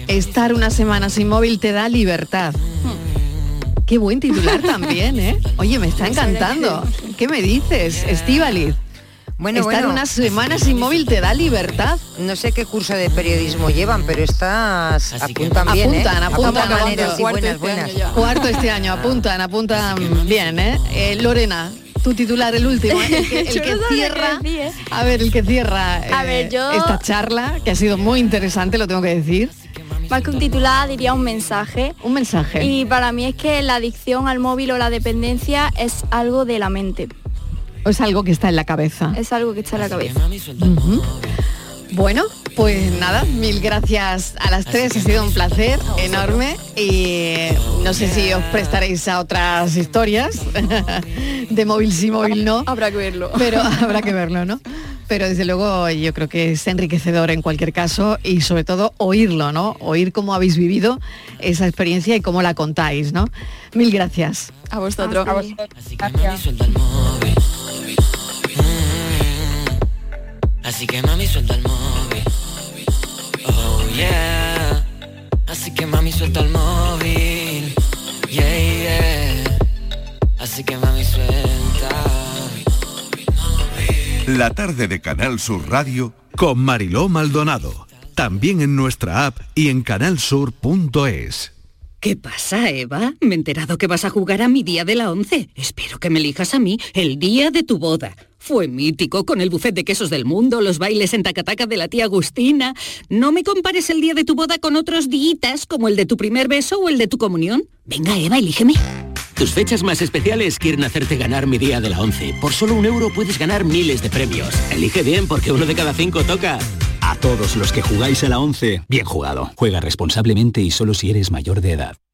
Estar una semana sin móvil te da libertad. Qué buen titular también, ¿eh? Oye, me está encantando. ¿Qué me dices, Estíbaliz? Bueno, Estar bueno. una semana sin móvil te da libertad. No sé qué curso de periodismo llevan, pero estas apuntan bien, ¿eh? Apuntan, apuntan. Apuntan maneras y Cuarto buenas, este buenas. año. Cuarto este año, apuntan, apuntan bien, ¿eh? Eh, Lorena, tu titular, el último, ¿eh? el que, el que no cierra, decir, ¿eh? a ver, el que cierra A ver, yo- esta charla, que ha sido muy interesante, lo tengo que decir. Más que un titular diría un mensaje. Un mensaje. Y para mí es que la adicción al móvil o la dependencia es algo de la mente. Es algo que está en la cabeza. Es algo que está en la cabeza. Bueno, pues nada, mil gracias a las tres, ha sido un placer enorme y no sé si os prestaréis a otras historias de móvil sí, móvil no. Habrá que verlo. Pero habrá que verlo, ¿no? Pero desde luego yo creo que es enriquecedor en cualquier caso y sobre todo oírlo, ¿no? Oír cómo habéis vivido esa experiencia y cómo la contáis, ¿no? Mil gracias. A vosotros. A vosotros. Gracias. Así que mami suelta el móvil. Oh yeah. Así que mami suelta el móvil. Yeah, yeah. Así que mami suelta. La tarde de Canal Sur Radio con Mariló Maldonado. También en nuestra app y en canalsur.es. ¿Qué pasa, Eva? Me he enterado que vas a jugar a mi día de la once. Espero que me elijas a mí el día de tu boda. Fue mítico, con el buffet de quesos del mundo, los bailes en tacataca de la tía Agustina. No me compares el día de tu boda con otros días como el de tu primer beso o el de tu comunión. Venga, Eva, elígeme. Tus fechas más especiales quieren hacerte ganar mi día de la 11. Por solo un euro puedes ganar miles de premios. Elige bien porque uno de cada cinco toca. A todos los que jugáis a la 11, bien jugado. Juega responsablemente y solo si eres mayor de edad.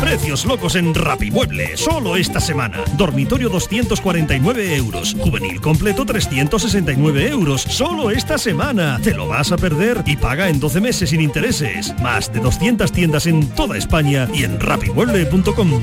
Precios locos en Rapimueble, solo esta semana. Dormitorio 249 euros. Juvenil completo 369 euros. Solo esta semana. Te lo vas a perder y paga en 12 meses sin intereses. Más de 200 tiendas en toda España y en rapimueble.com.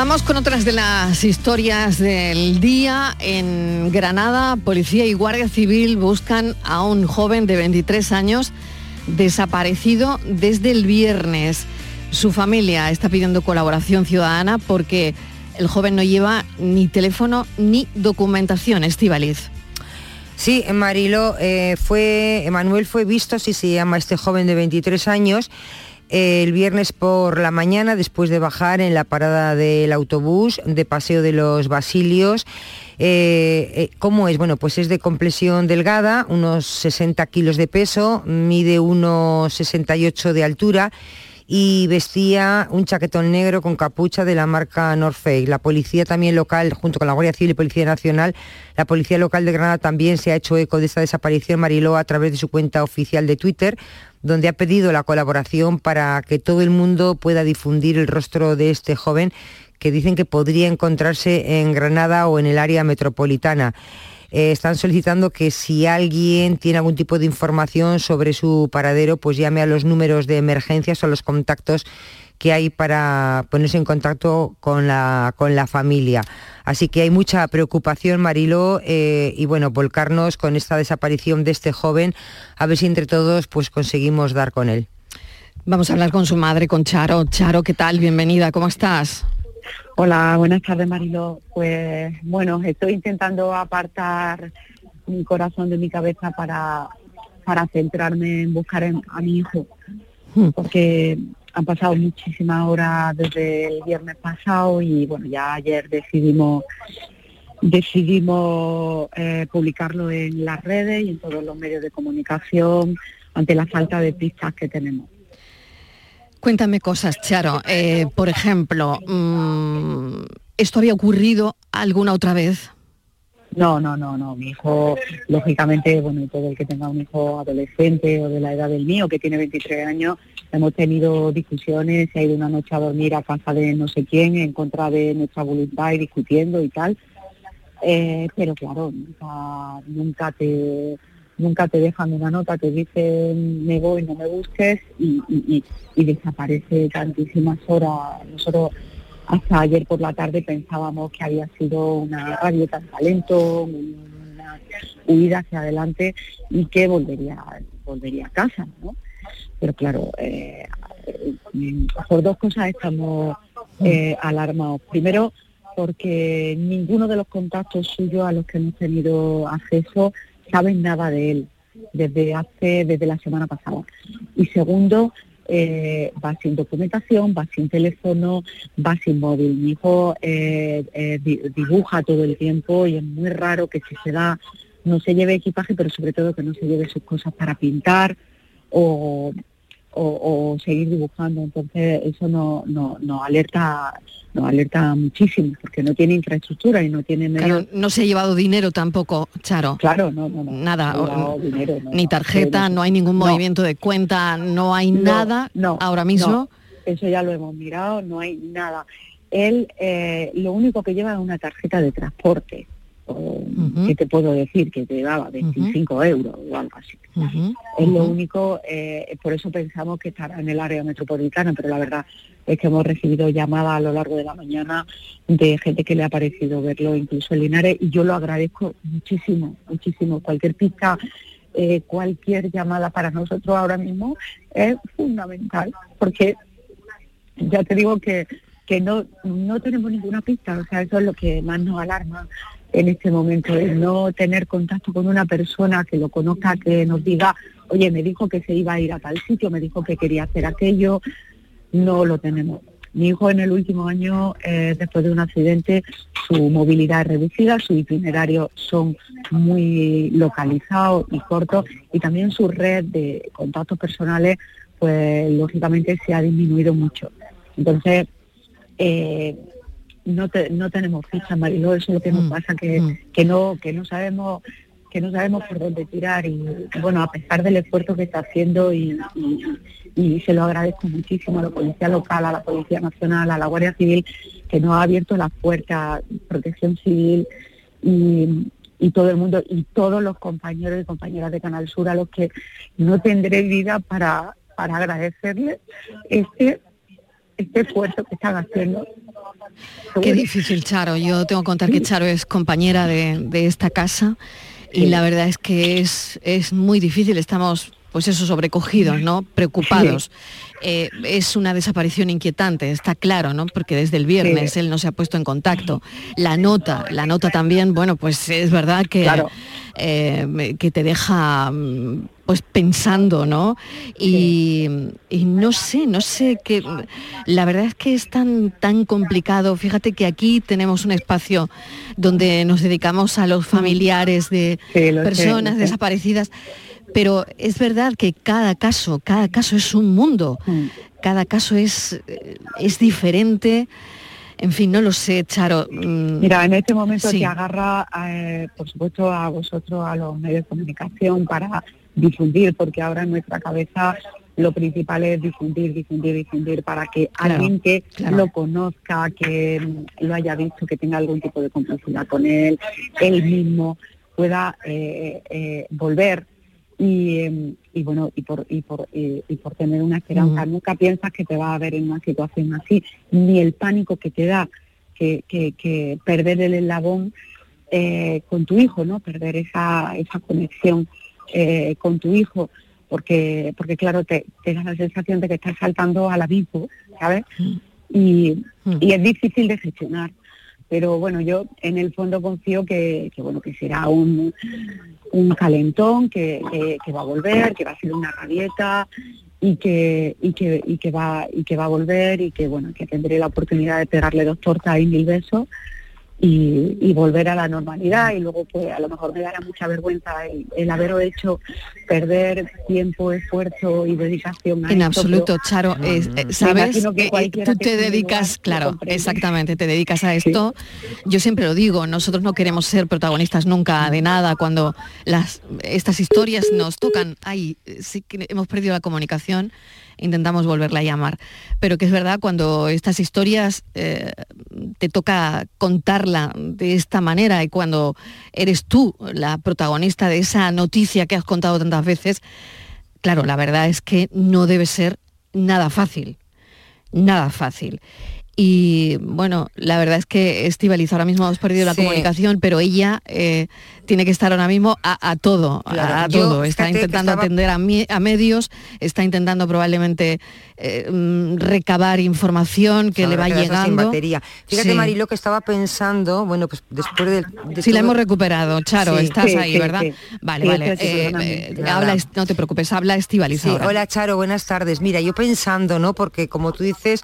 Vamos con otras de las historias del día. En Granada, policía y guardia civil buscan a un joven de 23 años desaparecido desde el viernes. Su familia está pidiendo colaboración ciudadana porque el joven no lleva ni teléfono ni documentación. Estivaliz. Sí, Marilo, eh, fue, Emanuel fue visto, así se llama este joven de 23 años, el viernes por la mañana después de bajar en la parada del autobús de Paseo de los Basilios. Eh, eh, ¿Cómo es? Bueno, pues es de complexión delgada, unos 60 kilos de peso, mide unos 68 de altura y vestía un chaquetón negro con capucha de la marca North Face. La policía también local, junto con la Guardia Civil y Policía Nacional, la policía local de Granada también se ha hecho eco de esta desaparición Mariló a través de su cuenta oficial de Twitter donde ha pedido la colaboración para que todo el mundo pueda difundir el rostro de este joven que dicen que podría encontrarse en Granada o en el área metropolitana. Eh, están solicitando que si alguien tiene algún tipo de información sobre su paradero, pues llame a los números de emergencias o los contactos que hay para ponerse en contacto con la, con la familia. Así que hay mucha preocupación, Mariló, eh, y bueno, volcarnos con esta desaparición de este joven, a ver si entre todos pues conseguimos dar con él. Vamos a hablar con su madre, con Charo. Charo, ¿qué tal? Bienvenida, ¿cómo estás? Hola, buenas tardes, Marilo. Pues bueno, estoy intentando apartar mi corazón de mi cabeza para, para centrarme en buscar a mi hijo, hmm. porque han pasado muchísimas horas desde el viernes pasado y bueno, ya ayer decidimos decidimos eh, publicarlo en las redes y en todos los medios de comunicación ante la falta de pistas que tenemos. Cuéntame cosas, Charo. Eh, por ejemplo, mm, ¿esto había ocurrido alguna otra vez? No, no, no, no. Mi hijo, lógicamente, bueno, todo el que tenga un hijo adolescente o de la edad del mío, que tiene 23 años, hemos tenido discusiones, se ha ido una noche a dormir a casa de no sé quién en contra de nuestra voluntad y discutiendo y tal. Eh, pero claro, nunca, nunca te nunca te dejan una nota, te dicen me voy, no me busques y, desaparece tantísimas horas. Nosotros hasta ayer por la tarde pensábamos que había sido una radio tan talento, una huida hacia adelante y que volvería, volvería a casa, ¿no? Pero claro, eh, por dos cosas estamos eh, alarmados. Primero, porque ninguno de los contactos suyos a los que hemos tenido acceso saben nada de él desde hace desde la semana pasada. Y segundo, eh, va sin documentación, va sin teléfono, va sin móvil. Mi hijo dibuja todo el tiempo y es muy raro que si se da no se lleve equipaje, pero sobre todo que no se lleve sus cosas para pintar o o, o seguir dibujando. Entonces eso no, no, nos alerta nos alerta muchísimo porque no tiene infraestructura y no tiene Claro, no se ha llevado dinero tampoco, Charo. Claro, no, no, no. Nada, No dinero, no, ni tarjeta, no. no hay ningún No. movimiento de cuenta, no hay No, nada no, ahora mismo. no. eso ya lo hemos mirado, no hay nada. Él eh, lo único que lleva es una tarjeta de transporte. O, ¿Qué te puedo decir? Que te llevaba 25 euros o algo así. Es lo único, eh, por eso pensamos que estará en el área metropolitana, pero la verdad es que hemos recibido llamadas a lo largo de la mañana de gente que le ha parecido verlo incluso en Linares y yo lo agradezco muchísimo, muchísimo. Cualquier pista, eh, cualquier llamada para nosotros ahora mismo es fundamental, porque ya te digo que, que no, no tenemos ninguna pista, o sea, eso es lo que más nos alarma en este momento, el no tener contacto con una persona que lo conozca, que nos diga, oye, me dijo que se iba a ir a tal sitio, me dijo que quería hacer aquello, no lo tenemos. Mi hijo en el último año, eh, después de un accidente, su movilidad es reducida, sus itinerarios son muy localizados y cortos y también su red de contactos personales, pues lógicamente se ha disminuido mucho. Entonces, eh, no, te- no tenemos fichas, Mariló, eso es lo que nos pasa, que, que no que no sabemos que no sabemos por dónde tirar y bueno, a pesar del esfuerzo que está haciendo y, y- y se lo agradezco muchísimo a la Policía Local, a la Policía Nacional, a la Guardia Civil, que nos ha abierto las puertas, Protección Civil y, y todo el mundo y todos los compañeros y compañeras de Canal Sur a los que no tendré vida para, para agradecerles este, este esfuerzo que están haciendo. Qué difícil, Charo. Yo tengo que contar que Charo es compañera de, de esta casa y Sí. la verdad es que es, es muy difícil. Estamos, pues eso, sobrecogidos, ¿no? Preocupados. Eh, es una desaparición inquietante, está claro, ¿no? Porque desde el viernes Sí. él no se ha puesto en contacto. La nota, la nota también, bueno, pues es verdad que, Claro. eh, que te deja mm, pues pensando, ¿no? Y, y no sé, no sé qué. La verdad es que es tan tan complicado. Fíjate que aquí tenemos un espacio donde nos dedicamos a los familiares de Sí, lo sé, personas sé. desaparecidas. Pero es verdad que cada caso, cada caso es un mundo, Mm. cada caso es, es diferente. En fin, no lo sé, Charo. mm, Mira, en este momento sí. te agarra, eh, por supuesto, a vosotros, a los medios de comunicación, para difundir, porque ahora en nuestra cabeza lo principal es difundir, difundir, difundir, para que Claro, alguien que claro. lo conozca, que lo haya visto, que tenga algún tipo de complicidad con él, él mismo pueda eh, eh, volver. Y, eh, y bueno, y por, y por, y, y por tener una esperanza, nunca piensas que te va a ver en una situación así, ni el pánico que te da que, que- que perder el eslabón eh, con tu hijo, ¿no? Perder esa, esa conexión eh, con tu hijo, porque, porque claro, te, te da la sensación de que estás saltando al abismo, ¿sabes? Y, y es difícil de gestionar. Pero bueno, yo en el fondo confío que, que, bueno, que será un, un calentón, que, que- que va a volver, que va a ser una rabieta y que, y que, y que va, y que va a volver y que bueno, que tendré la oportunidad de pegarle dos tortas y mil besos y, y volver a la normalidad y luego pues a lo mejor me dará mucha vergüenza el, el haberlo hecho perder tiempo, esfuerzo y dedicación a En esto, absoluto, Charo, es- eh, sabes, que Eh, tú te dedicas, claro, exactamente, te dedicas a esto. Yo siempre lo digo, nosotros no queremos ser protagonistas nunca de nada cuando las estas historias nos tocan. Ay, sí que hemos perdido la comunicación, intentamos volverla a llamar, pero que es verdad cuando estas historias eh, te toca contarla de esta manera y cuando eres tú la protagonista de esa noticia que has contado tantas veces, claro, la verdad es que no debe ser nada fácil, nada fácil. Y bueno, la verdad es que Estivaliz ahora mismo hemos perdido la comunicación, pero ella eh, tiene que estar ahora mismo a, a todo, a- Claro, a, yo, todo. Está intentando estaba- atender a, mi- a medios, está intentando probablemente eh, mm, recabar información que le va llegando. batería. Fíjate, Sí. Marilo, que estaba pensando, bueno, pues después del... de Sí, la hemos recuperado, Charo, Sí. estás Sí, ahí, sí, ¿verdad? sí. Vale, Sí, vale. eh, eh, habla, no te preocupes, habla Estivaliz ahora. hola Charo, buenas tardes. Mira, yo pensando, ¿no? Porque como tú dices,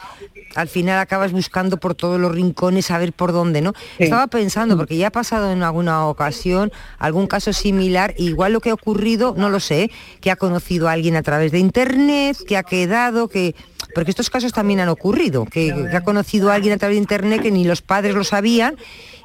al final acabas buscando por todos los rincones a ver por dónde, ¿no? Estaba pensando, porque ya ha pasado en alguna ocasión algún caso similar, igual lo que ha ocurrido, no lo sé, que ha conocido a alguien a través de internet, que ha quedado, que. Porque estos casos también han ocurrido, que, que ha conocido a alguien a través de internet que ni los padres lo sabían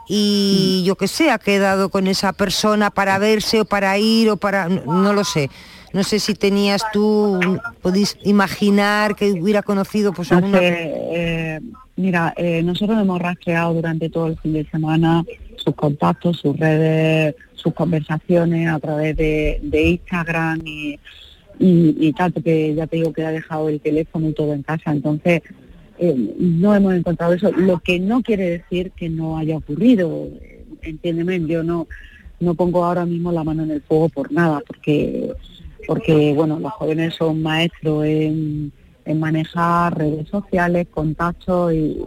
y yo qué sé, ha quedado con esa persona para verse o para ir o para. no, no lo sé. No sé si tenías tú, podéis imaginar que hubiera conocido pues alguna... eh, mira, eh, nosotros hemos rastreado durante todo el fin de semana sus contactos, sus redes, sus conversaciones a través de, de Instagram y, y, y tal, porque ya te digo que ha dejado el teléfono y todo en casa, entonces eh, no hemos encontrado eso, lo que no quiere decir que no haya ocurrido, entiéndeme, yo no, no pongo ahora mismo la mano en el fuego por nada, porque porque bueno, los jóvenes son maestros en, en manejar redes sociales, contactos y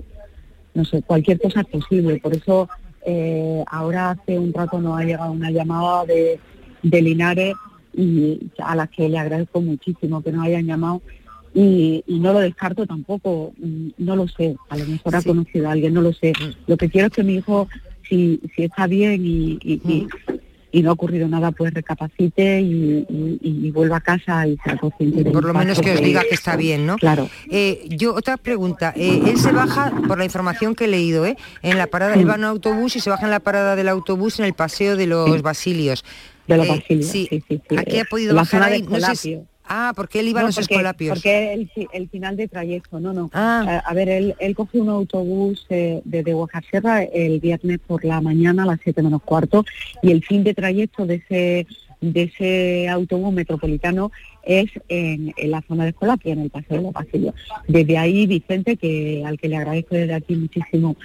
no sé, cualquier cosa es posible. Por eso eh, ahora hace un rato nos ha llegado una llamada de, de Linares y a las que le agradezco muchísimo que nos hayan llamado. Y, y no lo descarto tampoco, mm, no lo sé, a lo mejor ha conocido a alguien, no lo sé. Lo que quiero es que mi hijo, si, si está bien y, y- y- y no ha ocurrido nada, pues recapacite y, y- y vuelva a casa y sea consciente Por lo menos que os diga que está bien, ¿no? Claro. Eh, yo, otra pregunta. eh, él se baja, por la información que he leído, ¿eh? en la parada, él va en un autobús y se baja en la parada del autobús en el paseo de los Sí. Basilios. De los Eh, Basilios, sí. sí, sí, sí. ¿A qué ha podido bajar ahí? No sé si- Escolapio. Ah, porque él iba a los porque, escolapios. Porque el, el final de trayecto, no, no. Ah. A ver, él, él cogió un autobús eh, desde Guajarserra el viernes por la mañana a las 7 menos cuarto y el fin de trayecto de ese de ese autobús metropolitano es en, en la zona de Escolapio, en el Paseo de los Pasillos. Desde ahí, Vicente, que al que le agradezco desde aquí muchísimo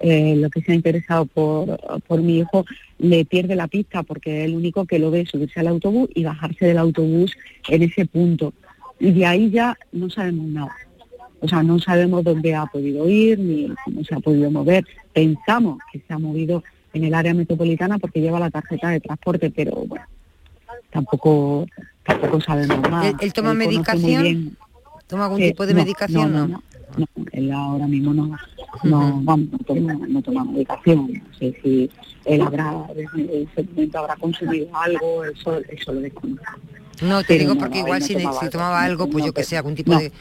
eh, lo que se ha interesado por, por mi hijo, le pierde la pista porque es el único que lo ve subirse al autobús y bajarse del autobús en ese punto. Y de ahí ya no sabemos nada. O sea, no sabemos dónde ha podido ir ni cómo se ha podido mover. Pensamos que se ha movido en el área metropolitana porque lleva la tarjeta de transporte, pero bueno, tampoco tampoco sabemos más. ¿Él, él toma Él medicación? ¿Toma algún Eh, tipo de no, medicación? no, No. no, no, él ahora mismo no, no, vamos, no toma, no toma medicación. No sé si él habrá, desde ese momento habrá consumido algo, eso, eso lo desconozco. No, te Pero digo no, porque no, igual no si, tomaba si algo, tomaba no, algo, pues no, yo que sé, algún tipo no. de...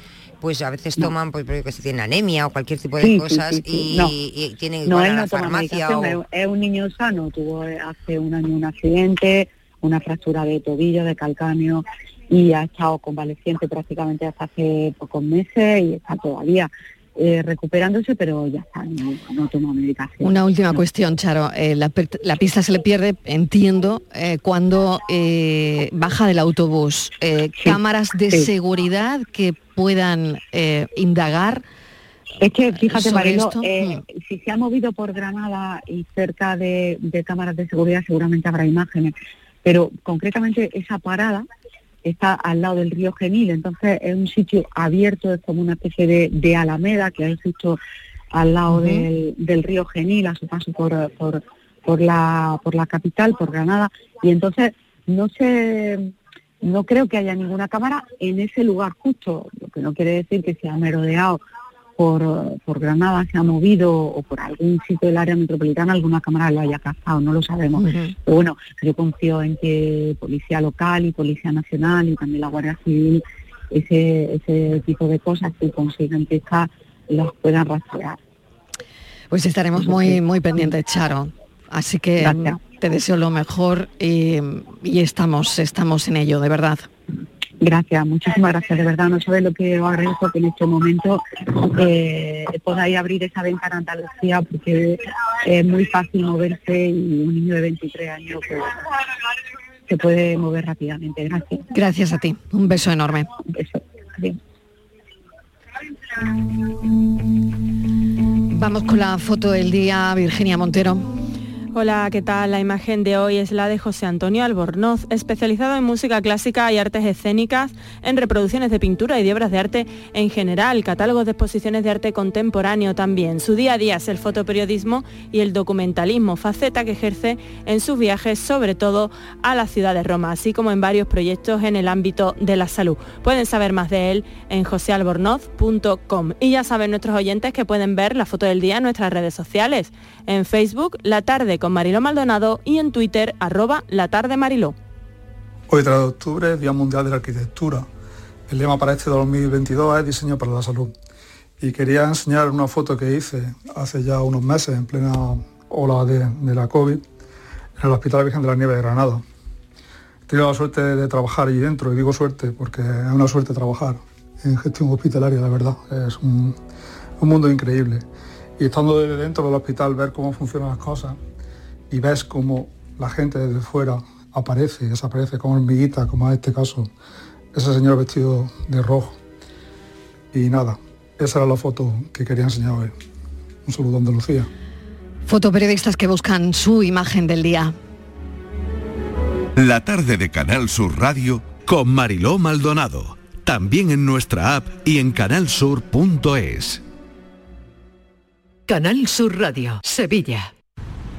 Pues a veces No. toman, pues porque se tiene anemia o cualquier tipo de Sí, cosas sí, sí, y, no. y tienen No, igual él a no la toma farmacia o... es, un niño sano, tuvo hace un año un accidente, una fractura de tobillo, de calcáneo y ha estado convaleciente prácticamente hasta hace pocos meses y está todavía eh, recuperándose, pero ya está, no, no toma medicación. Una última cuestión, Charo. Eh, la, la pista se le pierde, entiendo, eh, cuando eh, baja del autobús. Eh, cámaras de sí. seguridad que puedan eh, indagar. Es que, fíjate, Marilo, eh, Mm. si se ha movido por Granada y cerca de, de cámaras de seguridad seguramente habrá imágenes, pero concretamente esa parada está al lado del río Genil, entonces es un sitio abierto, es como una especie de, de alameda que hay justo al lado del, del río Genil, a su paso por, por, por, la, por la capital, por Granada, y entonces no sé, no creo que haya ninguna cámara en ese lugar justo, lo que no quiere decir que se ha merodeado por, por Granada, se ha movido o por algún sitio del área metropolitana alguna cámara lo haya cazado, no lo sabemos. Pero bueno, yo confío en que Policía Local y Policía Nacional y también la Guardia Civil, ese, ese tipo de cosas que consigan pistas, las puedan rastrear. Pues estaremos muy, muy pendientes, Charo. Así que Gracias. mm, te deseo lo mejor y, y estamos, estamos en ello, de verdad. Gracias, muchísimas gracias, de verdad. No sabes lo que os agradezco que en este momento eh, podáis abrir esa ventana a Andalucía porque es muy fácil moverse y un niño de 23 años pues, se puede mover rápidamente. Gracias. Gracias a ti. Un beso enorme. Un beso. Adiós. Vamos con la foto del día, Virginia Montero. Hola, ¿qué tal? La imagen de hoy es la de José Antonio Albornoz, especializado en música clásica y artes escénicas, en reproducciones de pintura y de obras de arte en general, catálogos de exposiciones de arte contemporáneo también. Su día a día es el fotoperiodismo y el documentalismo, faceta que ejerce en sus viajes, sobre todo a la ciudad de Roma, así como en varios proyectos en el ámbito de la salud. Pueden saber más de él en josealbornoz.com. Y ya saben nuestros oyentes que pueden ver la foto del día en nuestras redes sociales, en Facebook, La Tarde Mariló Maldonado y en Twitter arroba la tarde Mariló. Hoy 3 de octubre, Día Mundial de la Arquitectura. El lema para este 2022 es Diseño para la Salud. Y quería enseñar una foto que hice hace ya unos meses, en plena ola de, la COVID, en el Hospital Virgen de la Nieve de Granada. He la suerte de trabajar allí dentro, y digo suerte porque es una suerte trabajar en gestión hospitalaria, la verdad. Es un mundo increíble. Y estando desde dentro del hospital, ver cómo funcionan las cosas, y ves cómo la gente desde fuera aparece y desaparece como hormiguita, como en este caso, ese señor vestido de rojo. Y nada, esa era la foto que quería enseñar hoy. Un saludo Andalucía. Fotoperiodistas que buscan su imagen del día. La tarde de Canal Sur Radio con Mariló Maldonado. También en nuestra app y en canalsur.es. Canal Sur Radio, Sevilla.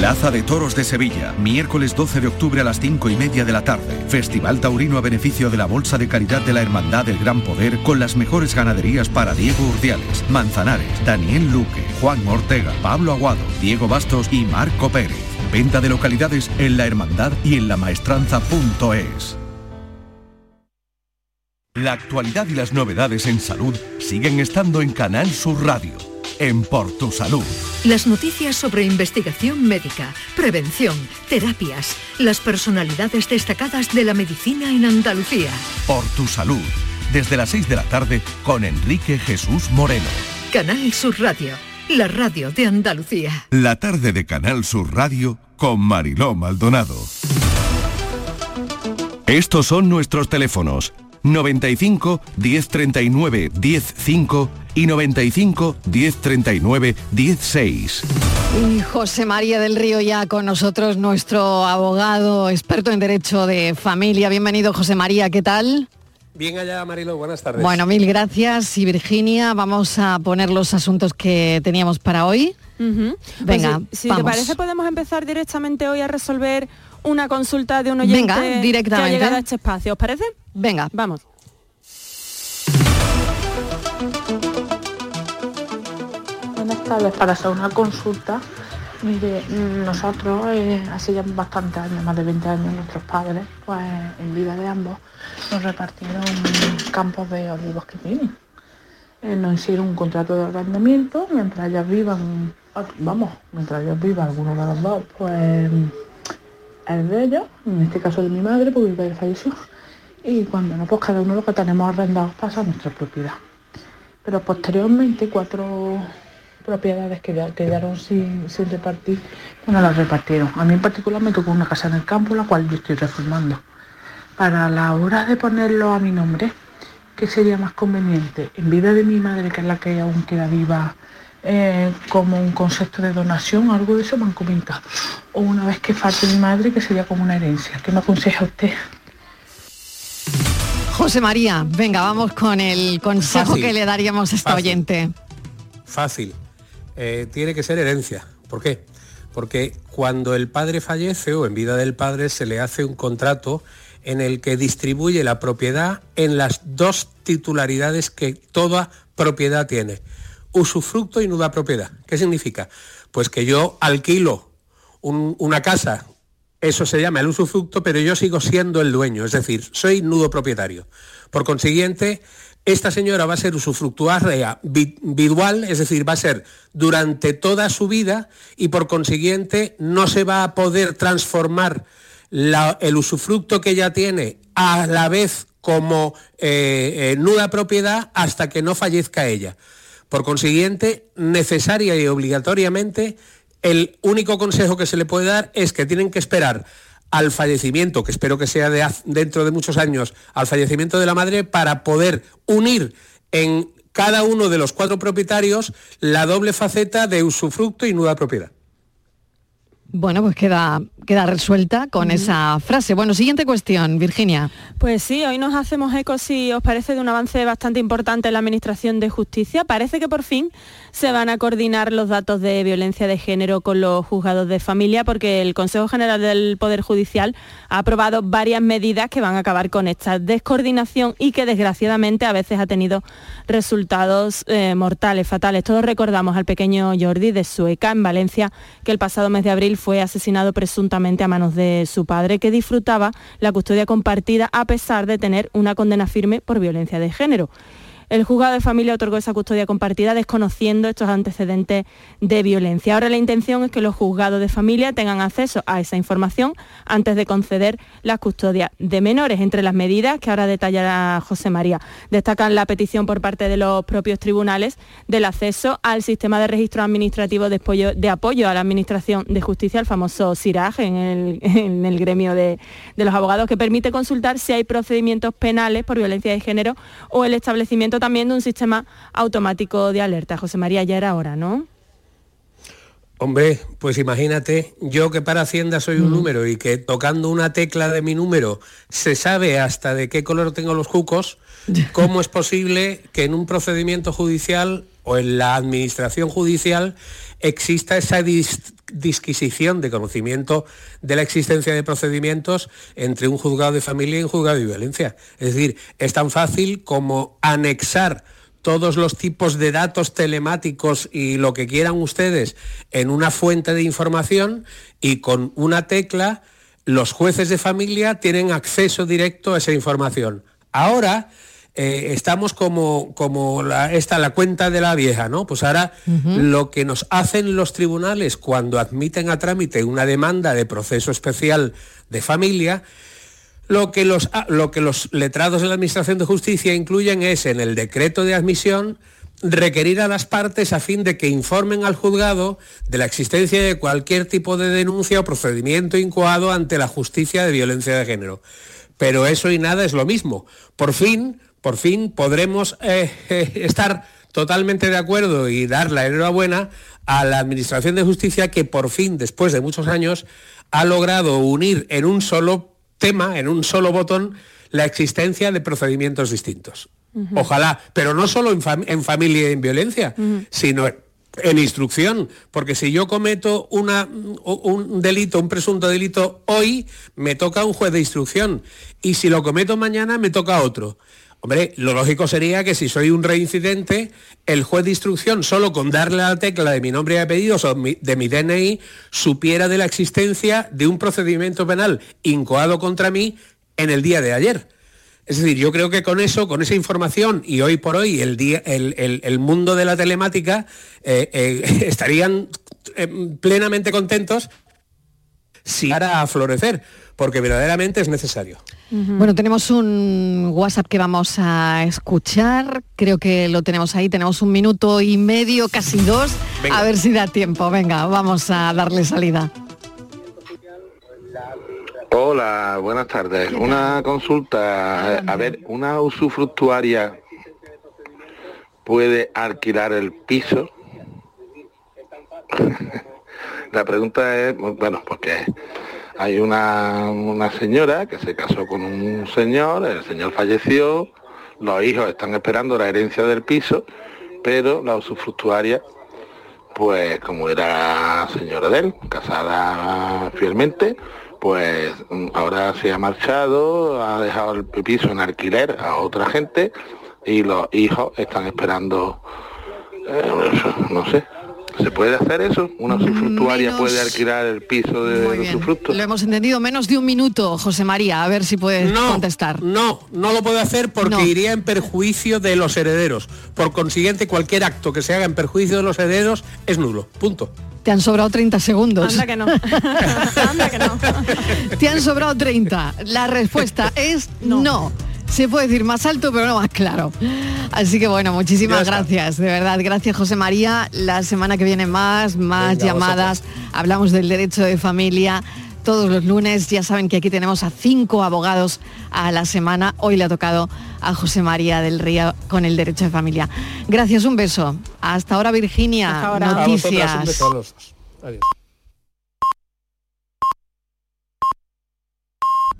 Plaza de Toros de Sevilla, miércoles 12 de octubre a las 5 y media de la tarde. Festival taurino a beneficio de la Bolsa de Caridad de la Hermandad del Gran Poder con las mejores ganaderías para Diego Urdiales, Manzanares, Daniel Luque, Juan Ortega, Pablo Aguado, Diego Bastos y Marco Pérez. Venta de localidades en la hermandad y en lamaestranza.es. La actualidad y las novedades en salud siguen estando en Canal Sur Radio, en Por Tu Salud. Las noticias sobre investigación médica, prevención, terapias, las personalidades destacadas de la medicina en Andalucía. Por Tu Salud, desde las 6 de la tarde con Enrique Jesús Moreno. Canal Sur Radio, la radio de Andalucía. La tarde de Canal Sur Radio con Mariló Maldonado. Estos son nuestros teléfonos 95 1039 105 y 95 1039 16. Y José María del Río ya con nosotros, nuestro abogado experto en derecho de familia. Bienvenido José María, ¿qué tal? Bien allá, Marilo, buenas tardes. Bueno, mil gracias. Y Virginia, vamos a poner los asuntos que teníamos para hoy. Venga, Pues si, si te parece podemos empezar directamente hoy a resolver una consulta de un oyente Venga, que ha directamente. llegado a este espacio. ¿Os parece? Venga. Vamos. Para hacer una consulta. Mire, nosotros eh, hace ya bastantes años, más de 20 años, nuestros padres, pues en vida de ambos, nos repartieron campos de olivos que tienen. Eh, nos hicieron un contrato de arrendamiento, mientras ellas vivan, ah, vamos, mientras ellos vivan, alguno de los dos, pues es de ellos, en este caso de mi madre, porque mi padre falleció, y cuando no, pues cada uno lo que tenemos arrendados pasa a nuestra propiedad. Pero posteriormente cuatro propiedades que quedaron sin, sin repartir, bueno, las repartieron. A mí en particular me tocó una casa en el campo, la cual yo estoy reformando. Para la hora de ponerlo a mi nombre, ¿qué sería más conveniente? En vida de mi madre, que es la que aún queda viva, eh, como un concepto de donación, algo de eso me han comentado. O una vez que falte mi madre, que sería como una herencia. ¿Qué me aconseja usted? José María, venga, vamos con el consejo Fácil, que le daríamos a esta fácil. oyente. Fácil. Eh, tiene que ser herencia. ¿Por qué? porque cuando el padre fallece o en vida del padre se le hace un contrato en el que distribuye la propiedad en las dos titularidades que toda propiedad tiene. Usufructo y nuda propiedad. ¿Qué significa? Pues que yo alquilo una casa, eso se llama el usufructo, pero yo sigo siendo el dueño, es decir, soy nudo propietario. Por consiguiente, esta señora va a ser usufructuaria virtual, es decir, va a ser durante toda su vida y por consiguiente no se va a poder transformar el usufructo que ella tiene a la vez como eh, eh, nuda propiedad hasta que no fallezca ella. Por consiguiente, necesaria y obligatoriamente, el único consejo que se le puede dar es que tienen que esperar al fallecimiento, que espero que sea dentro de muchos años, al fallecimiento de la madre, para poder unir en cada uno de los cuatro propietarios la doble faceta de usufructo y nuda propiedad. Bueno, pues queda, queda resuelta con esa frase. Bueno, siguiente cuestión, Virginia. Pues sí, hoy nos hacemos eco, si os parece, de un avance bastante importante en la Administración de Justicia. Parece que por fin se van a coordinar los datos de violencia de género con los juzgados de familia, porque el Consejo General del Poder Judicial ha aprobado varias medidas que van a acabar con esta descoordinación y que desgraciadamente a veces ha tenido resultados eh, mortales, fatales. Todos recordamos al pequeño Jordi de Sueca, en Valencia, que el pasado mes de abril fue asesinado presuntamente a manos de su padre, que disfrutaba la custodia compartida a pesar de tener una condena firme por violencia de género. El juzgado de familia otorgó esa custodia compartida desconociendo estos antecedentes de violencia. Ahora la intención es que los juzgados de familia tengan acceso a esa información antes de conceder la custodia de menores. Entre las medidas que ahora detallará José María, destacan la petición por parte de los propios tribunales del acceso al sistema de registro administrativo de apoyo, a la Administración de Justicia, el famoso SIRAG, en el, gremio de, de los abogados, que permite consultar si hay procedimientos penales por violencia de género o el establecimiento también de un sistema automático de alerta. José María, ya era hora, ¿no? Hombre, pues imagínate, yo que para Hacienda soy un mm. número y que tocando una tecla de mi número se sabe hasta de qué color tengo los cucos, ¿cómo es posible que en un procedimiento judicial o en la administración judicial exista esa disquisición de conocimiento de la existencia de procedimientos entre un juzgado de familia y un juzgado de violencia. Es decir, es tan fácil como anexar todos los tipos de datos telemáticos y lo que quieran ustedes en una fuente de información y con una tecla los jueces de familia tienen acceso directo a esa información. Ahora eh, estamos como, como la, esta, la cuenta de la vieja, ¿no? Pues ahora lo que nos hacen los tribunales cuando admiten a trámite una demanda de proceso especial de familia, lo que los, ah, lo que los letrados de la Administración de Justicia incluyen es en el decreto de admisión requerir a las partes a fin de que informen al juzgado de la existencia de cualquier tipo de denuncia o procedimiento incoado ante la justicia de violencia de género. Pero eso y nada es lo mismo. Por fin, por fin podremos eh, estar totalmente de acuerdo y dar la enhorabuena a la Administración de Justicia que por fin, después de muchos años, ha logrado unir en un solo tema, en un solo botón, la existencia de procedimientos distintos. Ojalá, pero no solo en, familia y en violencia, sino en instrucción, porque si yo cometo una, un delito, un presunto delito hoy, me toca un juez de instrucción, y si lo cometo mañana, me toca otro. Hombre, lo lógico sería que si soy un reincidente, el juez de instrucción, solo con darle la tecla de mi nombre y apellidos o de mi DNI, supiera de la existencia de un procedimiento penal incoado contra mí en el día de ayer. Es decir, yo creo que con eso, con esa información y hoy por hoy el, día, el, mundo de la telemática eh, eh, estarían eh, plenamente contentos si para a florecer, porque verdaderamente es necesario. Bueno, tenemos un WhatsApp que vamos a escuchar, creo que lo tenemos ahí, tenemos un minuto y medio, casi dos, a ver si da tiempo. Venga, vamos a darle salida. Hola, buenas tardes. Una consulta, a ver, ¿una usufructuaria puede alquilar el piso? La pregunta es, bueno, porque hay una, señora que se casó con un señor, el señor falleció, los hijos están esperando la herencia del piso, pero la usufructuaria pues como era señora de él, casada fielmente, pues ahora se ha marchado, ha dejado el piso en alquiler a otra gente y los hijos están esperando, eh, no sé, ¿Se puede hacer eso? ¿Una usufructuaria Menos- puede alquilar el piso de, usufructo? Lo hemos entendido menos de un minuto, José María, a ver si puedes contestar. No, no lo puede hacer porque No. iría en perjuicio de los herederos. Por consiguiente, cualquier acto que se haga en perjuicio de los herederos es nulo. Punto. Te han sobrado 30 segundos. Anda que no. Anda que no. Te han sobrado 30. La respuesta es no. Se puede decir más alto, pero no más claro. Así que bueno, muchísimas gracias, de verdad. Gracias, José María. La semana que viene más, más Venga, llamadas. Hablamos del derecho de familia todos los lunes. Ya saben que aquí tenemos a cinco abogados a la semana. Hoy le ha tocado a José María del Río con el derecho de familia. Gracias, un beso. Hasta ahora, Virginia. A vosotras, un Noticias. beso a los dos. Adiós.